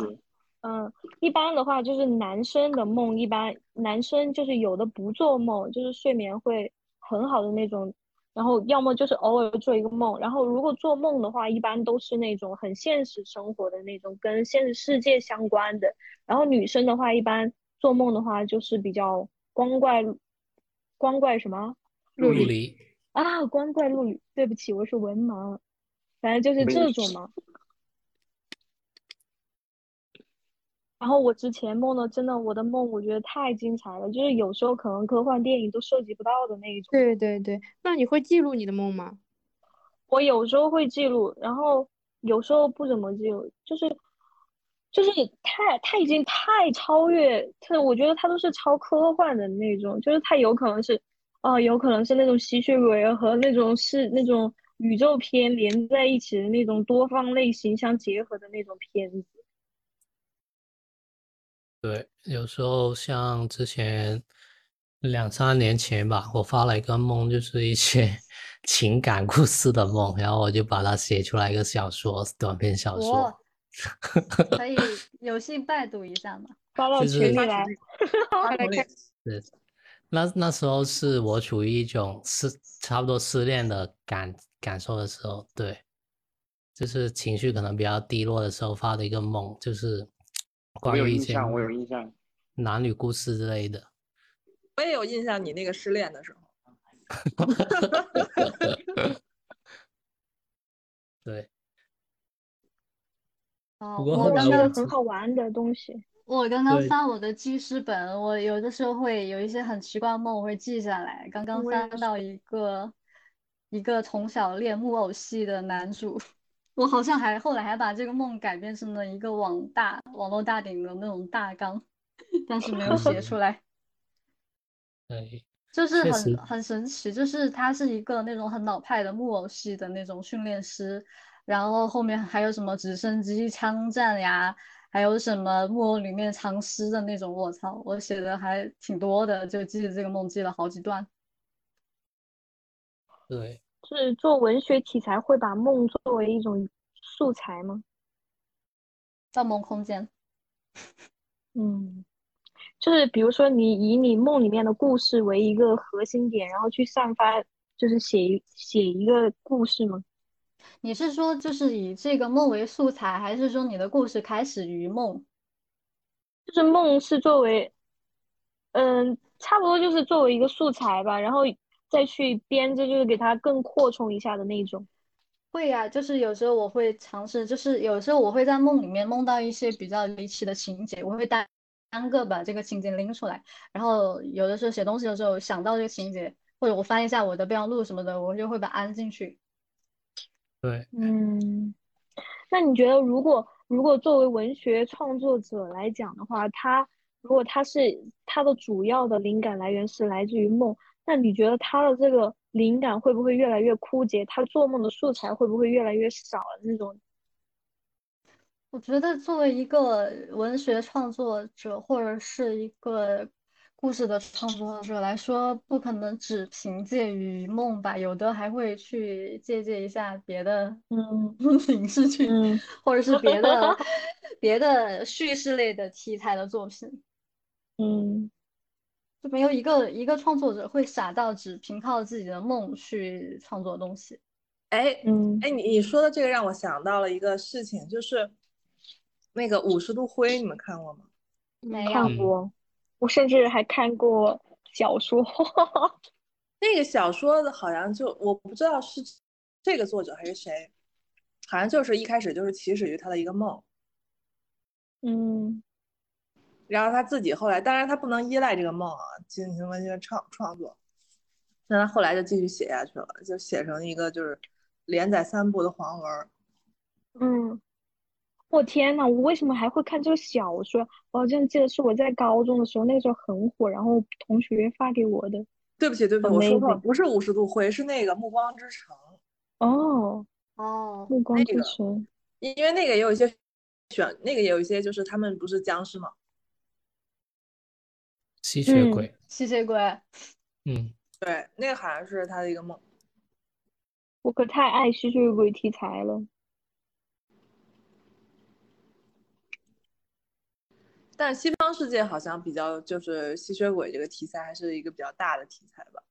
S3: 嗯，一般的话就是男生的梦，一般男生就是有的不做梦，就是睡眠会很好的那种，然后要么就是偶尔做一个梦，然后如果做梦的话，一般都是那种很现实生活的那种，跟现实世界相关的。然后女生的话，一般做梦的话就是比较光怪光怪什么
S2: 陆
S5: 离
S3: 啊，光怪陆离。对不起，我是文盲，反正就是这种嘛。然后我之前梦的，真的我的梦我觉得太精彩了，就是有时候可能科幻电影都涉及不到的那一种。
S1: 对对对，那你会记录你的梦吗？
S3: 我有时候会记录，然后有时候不怎么记录，就是就是太他已经太超越，他我觉得他都是超科幻的那种，就是他有可能是，哦、有可能是那种吸血鬼和那种是那种宇宙片连在一起的那种多方类型相结合的那种片子。
S2: 对，有时候像之前两三年前吧，我发了一个梦，就是一些 [LAUGHS] 情感故事的梦，然后我就把它写出来一个小说，短篇小说
S6: 我。[LAUGHS] 可以有幸拜读一下吗？
S3: 发到
S2: 就是
S3: 群里来，[LAUGHS]
S1: 快来看，
S2: 是，那那时候是我处于一种失差不多失恋的感感受的时候，对，就是情绪可能比较低落的时候发的一个梦，就是
S5: 我有
S2: 关于一些
S5: 印象，我有印象。
S2: 男女故事之类的。
S7: 我也有印象，你那个失恋的时候，[LAUGHS]
S2: 对，
S6: 哦，
S2: 不过
S6: 我
S2: 后来我
S6: 刚刚
S3: 很好玩的东西。
S6: 我刚刚翻我的记事本，我有的时候会有一些很奇怪的梦，我会记下来。刚刚翻到一个一个从小练木偶戏的男主，我好像还后来还把这个梦改编成了一个网大网络大顶的那种大纲，但是没有写出来。[LAUGHS]
S2: 对，
S6: 就是很很神奇，就是他是一个那种很老派的木偶戏的那种训练师，然后后面还有什么直升机枪战呀，还有什么木偶里面藏诗的那种，我操，我写的还挺多的，就记得这个梦记了好几段。
S2: 对，
S3: 是做文学题材会把梦作为一种素材吗？
S6: 盗梦空间，[LAUGHS]
S3: 嗯，就是比如说你以你梦里面的故事为一个核心点，然后去散发，就是写一写一个故事吗？
S6: 你是说就是以这个梦为素材，还是说你的故事开始于梦？
S3: 就是梦是作为，嗯，差不多就是作为一个素材吧，然后再去编织，就是给它更扩充一下的那种。
S6: 会呀，就是有时候我会尝试，就是有时候我会在梦里面梦到一些比较离奇的情节，我会单单个把这个情节拎出来，然后有的时候写东西的时候想到这个情节，或者我翻一下我的备忘录什么的，我就会把它安进去。
S2: 对，
S3: 嗯，那你觉得如果如果作为文学创作者来讲的话，他如果他是他的主要的灵感来源是来自于梦，那你觉得他的这个灵感会不会越来越枯竭？他做梦的素材会不会越来越少了？那种？
S6: 我觉得作为一个文学创作者或者是一个故事的创作者来说，不可能只凭借于梦吧，有的还会去借鉴一下别的
S3: 嗯 [LAUGHS]
S6: 影视剧，
S3: 嗯
S6: 或者是别的 [LAUGHS] 别的叙事类的题材的作品。
S3: 嗯
S6: 就没有一个一个创作者会傻到只凭靠自己的梦去创作东西。
S4: 哎
S3: 嗯
S4: 哎，你你说的这个让我想到了一个事情，就是那个五十度灰，你们看过吗？
S6: 没有，
S3: 看过，我甚至还看过小说。[LAUGHS]
S4: 那个小说的好像就我不知道是这个作者还是谁，好像就是一开始就是起始于他的一个梦，
S3: 嗯
S4: 然后他自己后来，当然他不能依赖这个梦啊进行文学创创作，那他后来就继续写下去了，就写成一个就是连载三部的黄文。
S3: 嗯，我天呐，我为什么还会看这个小说？我好像记得是我在高中的时候，那个时候很火，然后同学发给我的。
S4: 对不起，对不起，我说错了，不是五十度灰，是那个《暮光之城
S3: 哦，
S6: 哦，
S3: 暮光
S4: 那个
S3: 之城。》，
S4: 因为那个也有一些选，那个也有一些就是他们不是僵尸吗，
S2: 吸血
S3: 嗯
S2: 鬼，
S6: 吸血鬼，
S2: 嗯，
S4: 对，那个好像是他的一个梦。
S3: 我可太爱吸血鬼题材了。
S4: 但西方世界好像比较就是吸血鬼这个题材还是一个比较大的题材吧。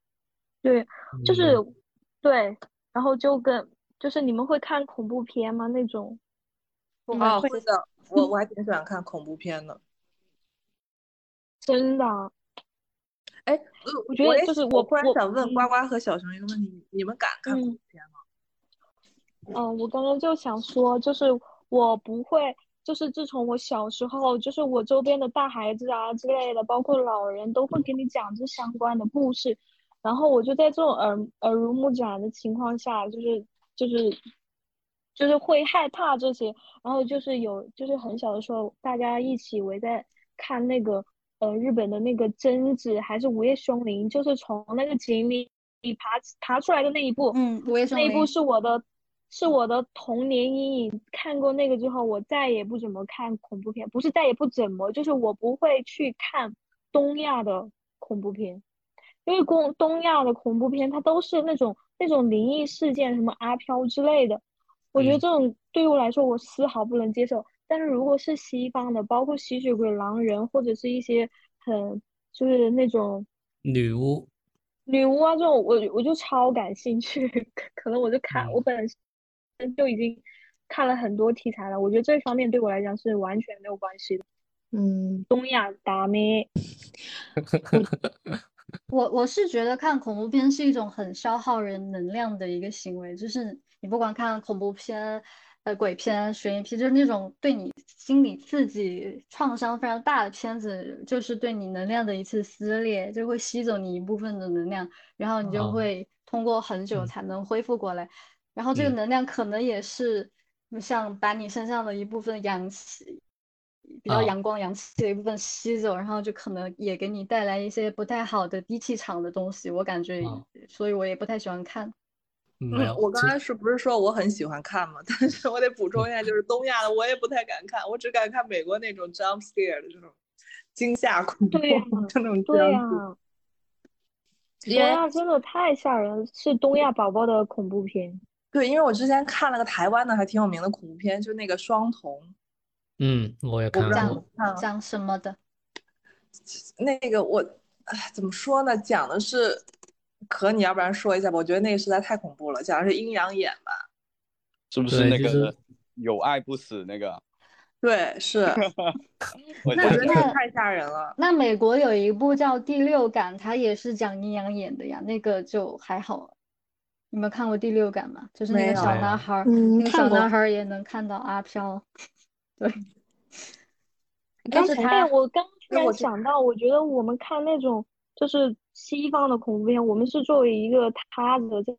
S3: 对，就是
S2: 嗯
S3: 对，然后就跟就是你们会看恐怖片吗？那种？
S6: 我
S4: 哦，
S6: 会
S4: 会的，我我还挺喜欢看恐怖片的。[LAUGHS]
S3: 真的啊？
S4: 哎，我
S3: 我觉得就是我
S4: 我忽然想问
S3: 嗯
S4: 呱呱和小熊一个问题：你们敢看恐
S3: 嗯
S4: 怖片吗？
S3: 嗯，我刚刚就想说，就是我不会，就是自从我小时候，就是我周边的大孩子啊之类的，包括老人都会给你讲这相关的故事，然后我就在这种耳耳濡目染的情况下，就是就是就是会害怕这些，然后就是有就是很小的时候，大家一起围在看那个呃日本的那个贞子还是午夜凶铃，就是从那个井里里爬爬出来的那一部，
S6: 嗯，午夜凶
S3: 那一部，是我的，是我的童年阴影。看过那个之后，我再也不怎么看恐怖片，不是再也不怎么，就是我不会去看东亚的恐怖片，因为公东亚的恐怖片它都是那种那种灵异事件，什么阿飘之类的，我觉得
S2: 嗯
S3: 这种对于我来说我丝毫不能接受。但是如果是西方的，包括吸血鬼、狼人，或者是一些很就是那种
S2: 女巫，
S3: 女巫啊这种，我我就超感兴趣，可可能我就看
S2: 嗯
S3: 我本身就已经看了很多题材了，我觉得这方面对我来讲是完全没有关系的。
S7: 嗯，
S3: 东亚大妹，[LAUGHS]
S6: 我我是觉得看恐怖片是一种很消耗人能量的一个行为，就是你不管看恐怖片、呃鬼片、悬疑片，就是那种对你心理刺激创伤非常大的片子，就是对你能量的一次撕裂，就会吸走你一部分的能量，然后你就
S2: 哦。
S6: 会通过很久
S2: 嗯。
S6: 才能恢复过来，然后这个
S2: 嗯
S6: 能量可能也是像把你身上的一部分阳气。比较
S2: 啊
S6: 阳光、阳气的一部分吸走，然后就可能也给你带来一些不太好的低气场的东西，我感觉
S2: 啊，
S6: 所以我也不太喜欢看。
S2: 没有，
S4: 嗯，我刚
S2: 其
S4: 才是不是说我很喜欢看嘛？[LAUGHS] 但是我得补充一下，就是东亚的我也不太敢看，我只敢看美国那种 jump scare 的这种惊吓恐怖，
S3: 对呀
S4: 就那种
S3: 对呀。东亚真的太吓人了，是东亚宝宝的恐怖片。
S4: 对，因为我之前看了个台湾的还挺有名的恐怖片，就那个双瞳，
S2: 嗯，我也
S4: 不知道你
S2: 看
S4: 了
S6: 讲什么的？
S4: 那个我，哎，怎么说呢？讲的是，可你要不然说一下吧？我觉得那个实在太恐怖了，讲的是阴阳眼吧？
S5: 是不是那
S2: 对就是
S5: 个有爱不死那个？[LAUGHS]
S4: 对，是，[LAUGHS]
S5: 我
S4: 觉得那
S6: 那
S4: 个太吓人了。
S6: 那美国有一部叫《第六感》，它也是讲阴阳眼的呀，那个就还好。你们看过第六感吗？就是那个小男孩儿，
S3: 嗯
S6: 那个小
S3: 看
S6: 男孩儿也能看到阿飘。[LAUGHS] 对，
S3: 但是，
S6: 他
S3: 哎，我刚突然
S7: 我
S3: 想到，我觉得我们看那种就是西方的恐怖片，我们是作为一个他的在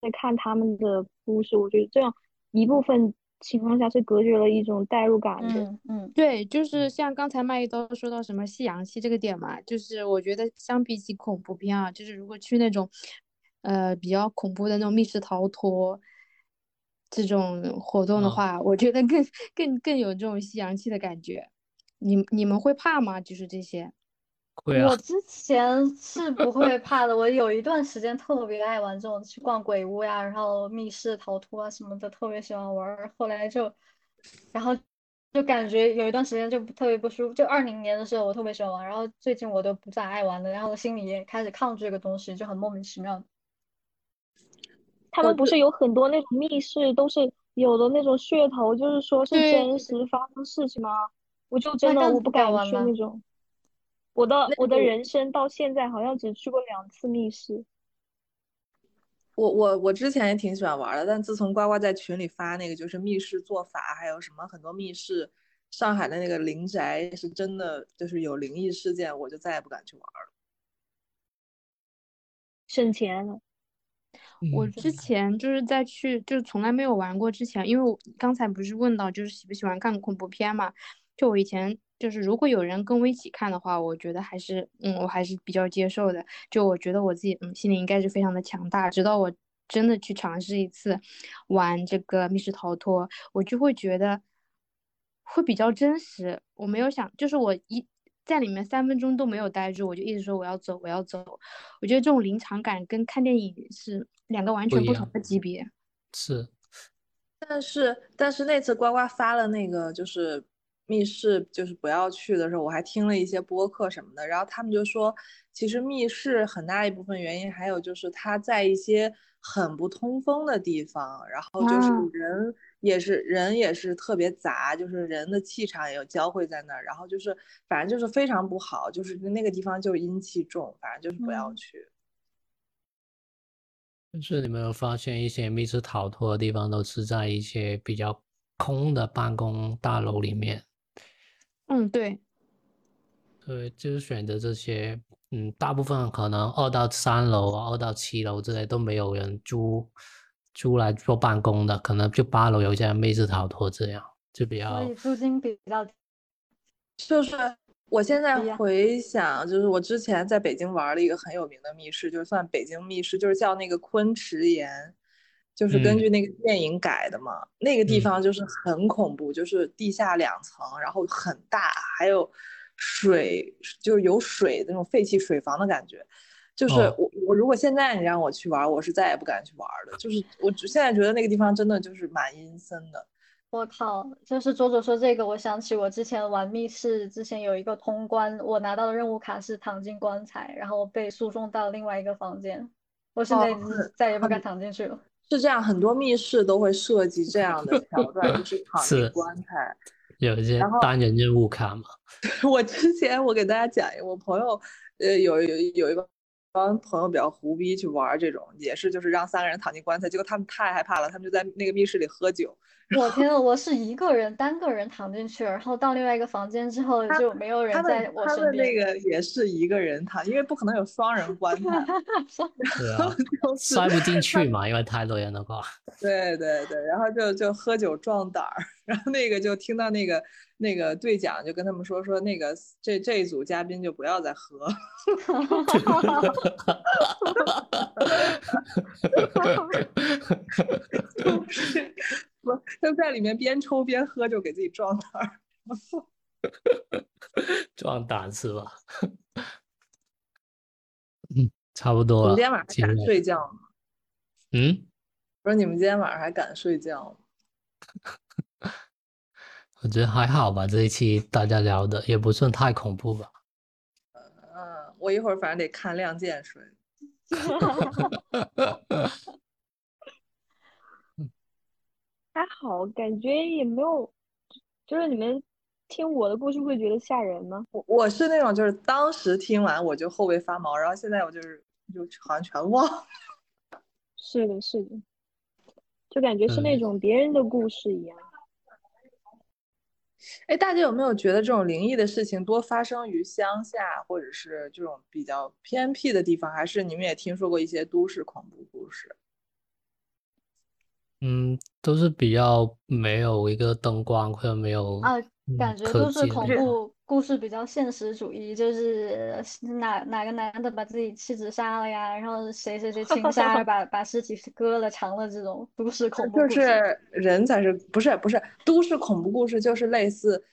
S3: 在看他们的故事，我觉得这样一部分情况下是隔绝了一种代入感的。
S6: 嗯嗯，
S1: 对，就是像刚才麦一刀说到什么夕阳西这个点嘛，就是我觉得相比起恐怖片啊，就是如果去那种呃比较恐怖的那种密室逃脱这种活动的
S2: 嗯
S1: 话，我觉得更更更有这种吸氧气的感觉。你你们会怕吗？就是这些。
S2: 会啊
S6: 我，之前是不会怕的，我有一段时间特别爱玩这种去逛鬼屋呀，然后密室逃脱啊什么的，特别喜欢玩儿。后来就，然后就感觉有一段时间就特别不舒服。就二零年的时候我特别喜欢玩，然后最近我都不咋爱玩了，然后心里也开始抗拒这个东西，就很莫名其妙的。
S3: 他们不是有很多那种密室都是有的那种噱头，就是说是真实发生事情吗？我就真的我不敢去那种。我的我的人生到现在好像只去过两次密室。
S4: 我我我之前也挺喜欢玩的，但自从呱呱在群里发那个就是密室做法，还有什么很多密室，上海的那个灵宅是真的就是有灵异事件，我就再也不敢去玩了。
S3: 省钱了。
S1: 我
S2: 嗯。
S1: 之前就是在去，就是从来没有玩过之前，因为我刚才不是问到就是喜不喜欢看恐怖片嘛，就我以前就是如果有人跟我一起看的话，我觉得还是嗯我还是比较接受的，就我觉得我自己嗯心里应该是非常的强大，直到我真的去尝试一次玩这个密室逃脱，我就会觉得会比较真实，我没有想就是我一。在里面三分钟都没有待住，我就一直说我要走，我要走。我觉得这种临场感跟看电影是两个完全不同的级别。
S2: 是
S4: 但是但是那次呱呱发了那个就是密室就是不要去的时候，我还听了一些播客什么的，然后他们就说，其实密室很大一部分原因还有就是他在一些很不通风的地方，然后就是
S1: 啊。
S4: 人也是人也是特别杂，就是人的气场也有交汇在那儿，然后就是反正就是非常不好，就是那个地方就是阴气重，反正就是不要
S6: 嗯。
S4: 去。
S2: 就是你没有发现一些密室逃脱的地方都是在一些比较空的办公大楼里面，
S1: 嗯，对，
S2: 对，就是选择这些，嗯，大部分可能二到三楼啊，二到七楼之类都没有人租租来做办公的，可能就八楼有一家密室逃脱这样，就比
S6: 所
S2: 较
S6: 以租金比较
S4: 就是我现在回想，就是我之前在北京玩了一个很有名的密室，就算北京密室，就是叫那个昆池岩，就是根
S2: 嗯
S4: 据那个电影改的嘛。那个地
S2: 嗯
S4: 方就是很恐怖，就是地下两层，然后很大，还有水，就是有水那种废弃水房的感觉。就是
S2: 哦
S4: 我我如果现在你让我去玩，我是再也不敢去玩的。就是我只现在觉得那个地方真的就是蛮阴森的。
S6: 我靠，就是卓卓说这个，我想起我之前玩密室，之前有一个通关，我拿到的任务卡是躺进棺材，然后被输送到另外一个房间，我现在再也不敢躺进去了。
S4: 是这样，很多密室都会设计这样的桥段，[LAUGHS] 就是躺进棺材。
S2: 有一些单人任务卡嘛。[LAUGHS]
S4: 我之前我给大家讲一个，我朋友呃有有有一个帮朋友比较胡逼去玩这种，也是就是让三个人躺进棺材，结果他们太害怕了，他们就在那个密室里喝酒。
S6: 我天呐，我是一个人单个人躺进去，然后到另外一个房间之后就没有人
S4: 他
S6: 在我身边。
S4: 们那个也是一个人躺，因为不可能有双人 [LAUGHS] 棺材，[LAUGHS]
S2: 对啊，
S4: 就是
S2: 塞不进去嘛，因为太多人的话。
S4: 对对对，然后就就喝酒壮胆儿，然后那个就听到那个那个队长就跟他们说说那个这这一组嘉宾就不要再喝，就是不就在里面边抽边喝，就给自己壮胆儿。
S2: 壮胆是吧？嗯，差不多了。
S4: 们今天晚上敢睡觉吗？
S2: 嗯，
S4: 我说你们今天晚上还敢睡觉吗？
S2: 我觉得还好吧，这一期大家聊的也不算太恐怖吧。
S4: 嗯，我一会儿反正得看《亮剑》睡。[LAUGHS]
S3: 还好，感觉也没有，就是你们听我的故事会觉得吓人吗？
S4: 我我是那种就是当时听完我就后背发毛，然后现在我就是就好像全忘了。
S3: 是的，是的，就感觉是那种别人的故事一样。
S4: 哎，大家有没有觉得这种灵异的事情多发生于乡下，或者是这种比较偏僻的地方？还是你们也听说过一些都市恐怖故事？
S2: 嗯，都是比较没有一个灯光或者没有
S6: 啊，感觉都是恐怖故事比较现实主义，就是哪哪个男的把自己妻子杀了呀，然后谁谁谁情杀 [LAUGHS] 把把尸体割了肠了这种都市恐怖。
S4: 就是人才是不是不是都市恐怖故事，就是类似。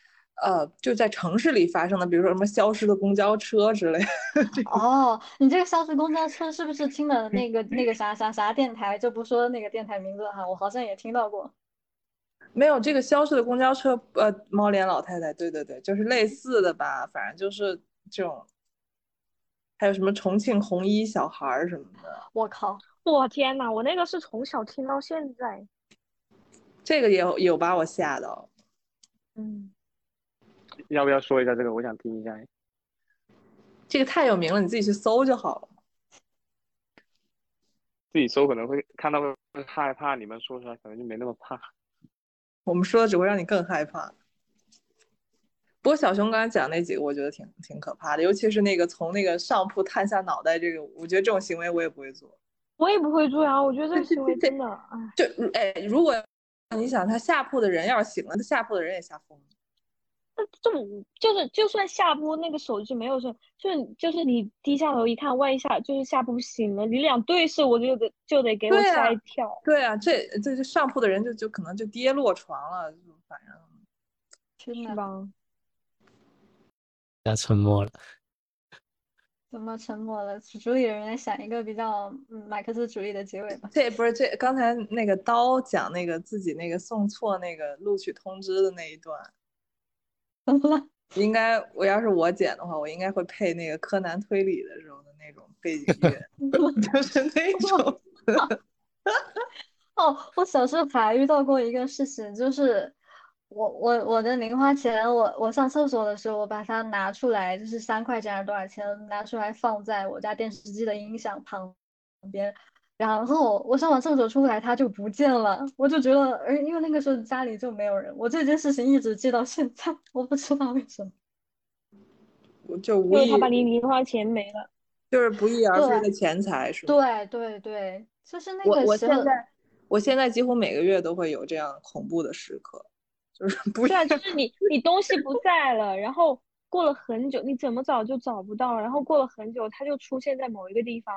S4: 呃，就在城市里发生的，比如说什么消失的公交车之类。[LAUGHS]
S6: 哦，你这个消失公交车是不是听的那个那个啥啥啥电台？就不说那个电台名字哈，我好像也听到过。
S4: 没有这个消失的公交车，呃，猫脸老太太，对对对，就是类似的吧，反正就是这种。还有什么重庆红衣小孩儿什么的？
S6: 我靠！
S3: 我天呐，我那个是从小听到现在。
S4: 这个也有有把我吓到。
S3: 嗯。
S5: 要不要说一下这个？我想听一下。
S4: 这个太有名了，你自己去搜就好了。
S5: 自己搜可能会看到会害怕，你们说出来可能就没那么怕。
S4: 我们说的只会让你更害怕。不过小熊刚才讲那几个，我觉得挺挺可怕的，尤其是那个从那个上铺探下脑袋这个，我觉得这种行为我也不会做。
S3: 我也不会做呀，我觉得这个行为真的，
S4: 就哎，如果你想他下铺的人要是醒了，他下铺的人也吓疯了。
S3: 那这么就是就算下播那个手机没有声，就是就是你低下头一看，万一下就是下铺醒了，你俩对视，我就得就得给我吓一跳。
S4: 对啊，这这这上铺的人就就可能就跌落床了，就反
S6: 正是吧？
S2: 家沉默了。[LAUGHS]
S6: 怎么沉默了？主理人来想一个比较马克思主义的结尾吧。
S4: 这不是这刚才那个刀讲那个自己那个送错那个录取通知的那一段。
S6: 怎么了？
S4: 应该我要是我剪的话，我应该会配那个柯南推理的时候的那种背景音乐 [LAUGHS] [LAUGHS] 就是那种。
S6: 哦，我小时候还遇到过一个事情，就是我我我的零花钱，我我上厕所的时候，我把它拿出来，就是三块钱还是多少钱，拿出来放在我家电视机的音响旁边。然后我上完厕所出来，它就不见了。我就觉得，而因为那个时候家里就没有人，我这件事情一直记到现在，我不知道为什么。[LAUGHS]
S4: 我就无意，
S3: 他把你零花钱没了，
S4: 就是不翼而飞的钱财，是
S6: 吧？对对对，就是那个
S4: 我我现在我现在几乎每个月都会有这样恐怖的时刻，就是不
S3: 是啊，就是你你东西不在了，然后过了很久，你怎么找就找不到，然后过了很久，它就出现在某一个地方。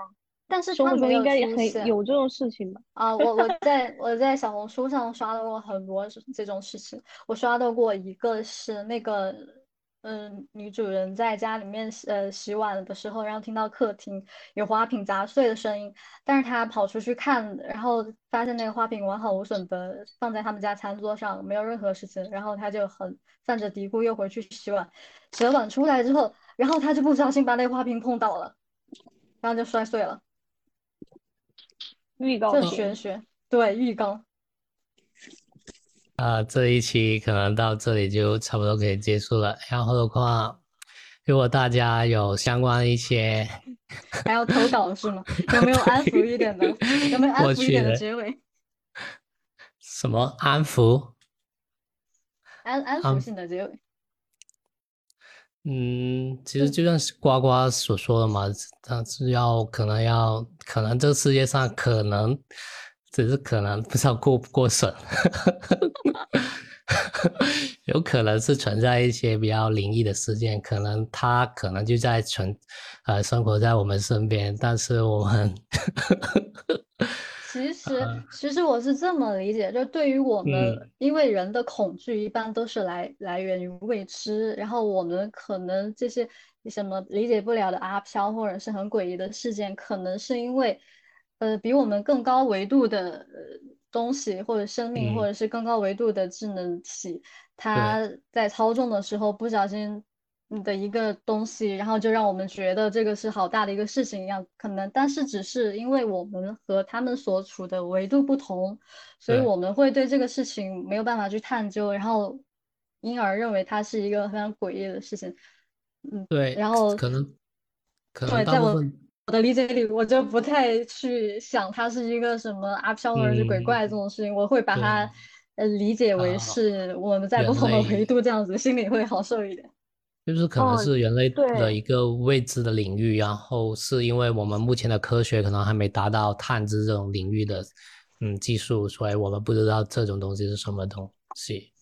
S6: 但是他
S3: 应该也很有这种事情吧？
S6: 啊，我我在我在小红书上刷到过很多这种事情。我刷到过一个是那个，嗯，女主人在家里面呃洗碗的时候，然后听到客厅有花瓶砸碎的声音，但是她跑出去看，然后发现那个花瓶完好无损的放在他们家餐桌上，没有任何事情。然后她就很犯着嘀咕，又回去洗碗，洗了碗出来之后，然后她就不小心把那个花瓶碰倒了，然后就摔碎了。
S3: 预告
S6: 这玄学，对预告。
S2: 啊，这一期可能到这里就差不多可以结束了。然后的话，如果大家有相关一些，[LAUGHS]
S6: 还要投稿是吗？有没有安抚一点的？[LAUGHS] 有没有安抚一点的结尾？
S2: 什么安抚？
S6: 安安抚性的结尾。
S2: 嗯，其实就像呱呱所说的嘛，他是要可能要可能这个世界上可能只是可能不知道过不过审，[LAUGHS] 有可能是存在一些比较灵异的事件，可能他可能就在存呃生活在我们身边，但是我们。
S6: 其实，其实我是这么理解，就对于我们，因为人的恐惧一般都是来来源于未知，然后我们可能这些什么理解不了的阿飘或者是很诡异的事件，可能是因为，呃，比我们更高维度的东西或者生命，或者是更高维度的智能体，它在操纵的时候不小心。的一个东西，然后就让我们觉得这个是好大的一个事情一样，可能，但是只是因为我们和他们所处的维度不同，所以我们会对这个事情没有办法去探究，然后因而认为它是一个非常诡异的事情。嗯，
S2: 对，
S6: 然后
S2: 可能可能在我我
S6: 的理解里，我就不太去想它是一个什么阿飘或者是鬼怪这种事情，我会把它呃理解为是我们在不同的维度这样子，心里会好受一点。
S2: 就是可能是人类的一个未知的领域，然后是因为我们目前的科学可能还没达到探知这种领域的嗯技术，所以我们不知道这种东西是什么东西。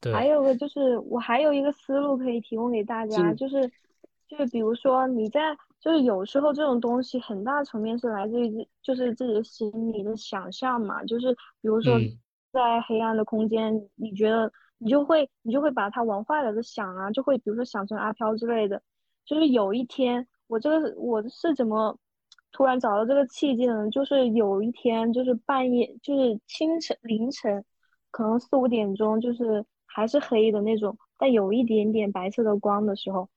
S2: 对。
S3: 还有个就是，我还有一个思路可以提供给大家，就是就是比如说你在就是有时候这种东西很大层面是来自于就是自己的心理的想象嘛，就是比如说在黑暗的空间，你觉得。你就会，你就会把它往坏了的想啊，就会比如说想成阿飘之类的。就是有一天，我这个我是怎么突然找到这个契机呢？就是有一天，就是半夜，就是清晨凌晨，可能四五点钟，就是还是黑的那种，但有一点点白色的光的时候，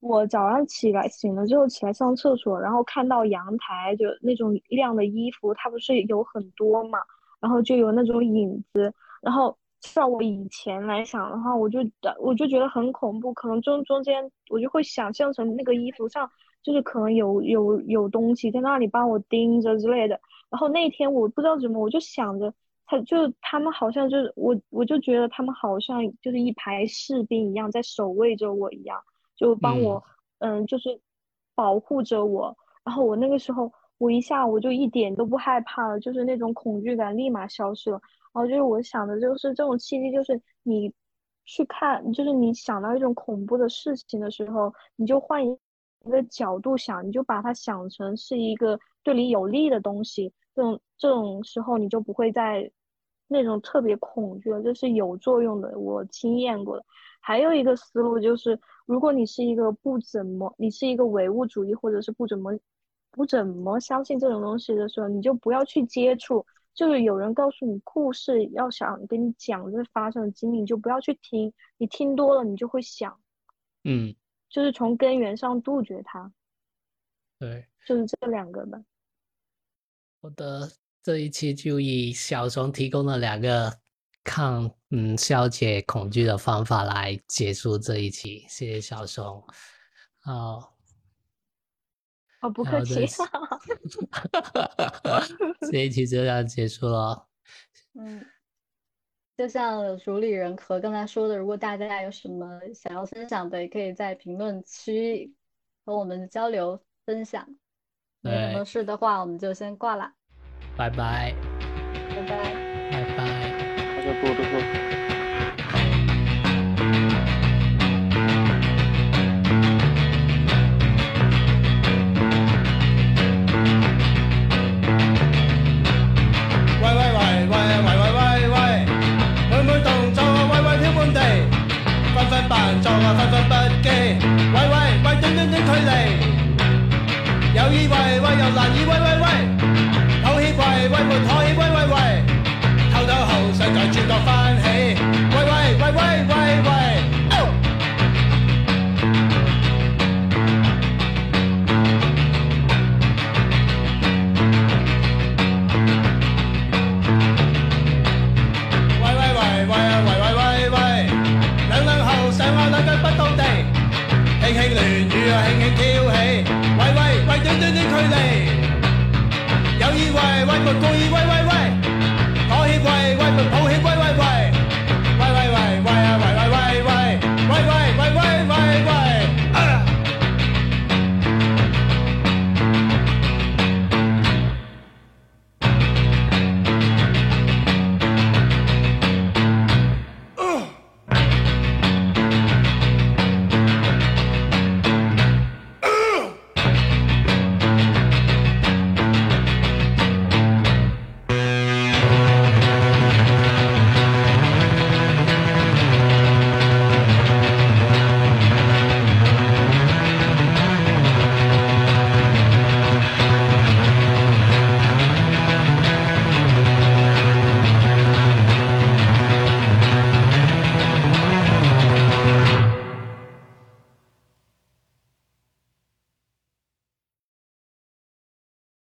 S3: 我早上起来醒了之后起来上厕所，然后看到阳台就那种晾的衣服，它不是有很多嘛，然后就有那种影子，然后。照我以前来想的话，我就我就觉得很恐怖，可能中中间我就会想象成那个衣服上就是可能有有有东西在那里帮我盯着之类的。然后那天我不知道怎么，我就想着他就他们好像就是我我就觉得他们好像就是一排士兵一样在守卫着我一样，就帮我嗯就是保护着我。然后我那个时候我一下我就一点都不害怕了，就是那种恐惧感立马消失了。然后就是我想的，就是这种契机，就是你去看，就是你想到一种恐怖的事情的时候，你就换一个角度想，你就把它想成是一个对你有利的东西。这种这种时候，你就不会在那种特别恐惧了，这是有作用的，我经验过的。还有一个思路就是，如果你是一个不怎么，你是一个唯物主义，或者是不怎么不怎么相信这种东西的时候，你就不要去接触。就是有人告诉你故事，要想跟你讲这发生的经历，你就不要去听。你听多了，你就会想，
S2: 嗯，
S3: 就是从根源上杜绝它。
S2: 对，
S3: 就是这两个吧。
S2: 好的，这一期就以小熊提供的两个抗嗯消解恐惧的方法来结束这一期。谢谢小熊。好。
S3: 哦，不客气。[LAUGHS] [LAUGHS]
S2: 这一期就这样结束了。
S6: 嗯，就像主理人和刚才说的，如果大家有什么想要分享的，也可以在评论区和我们交流分享。没什么事的话，我们就先挂了。
S2: 拜拜。
S3: 拜拜。
S2: 拜拜。扮作啊，分分不羁。喂喂喂，短短短距离，有意喂喂又难以喂喂喂，抱歉喂喂没可以喂喂喂，偷偷后世再转角翻起。喂喂喂喂喂喂。轻轻跳起，喂喂喂，短短的距离，有意为，为没故意。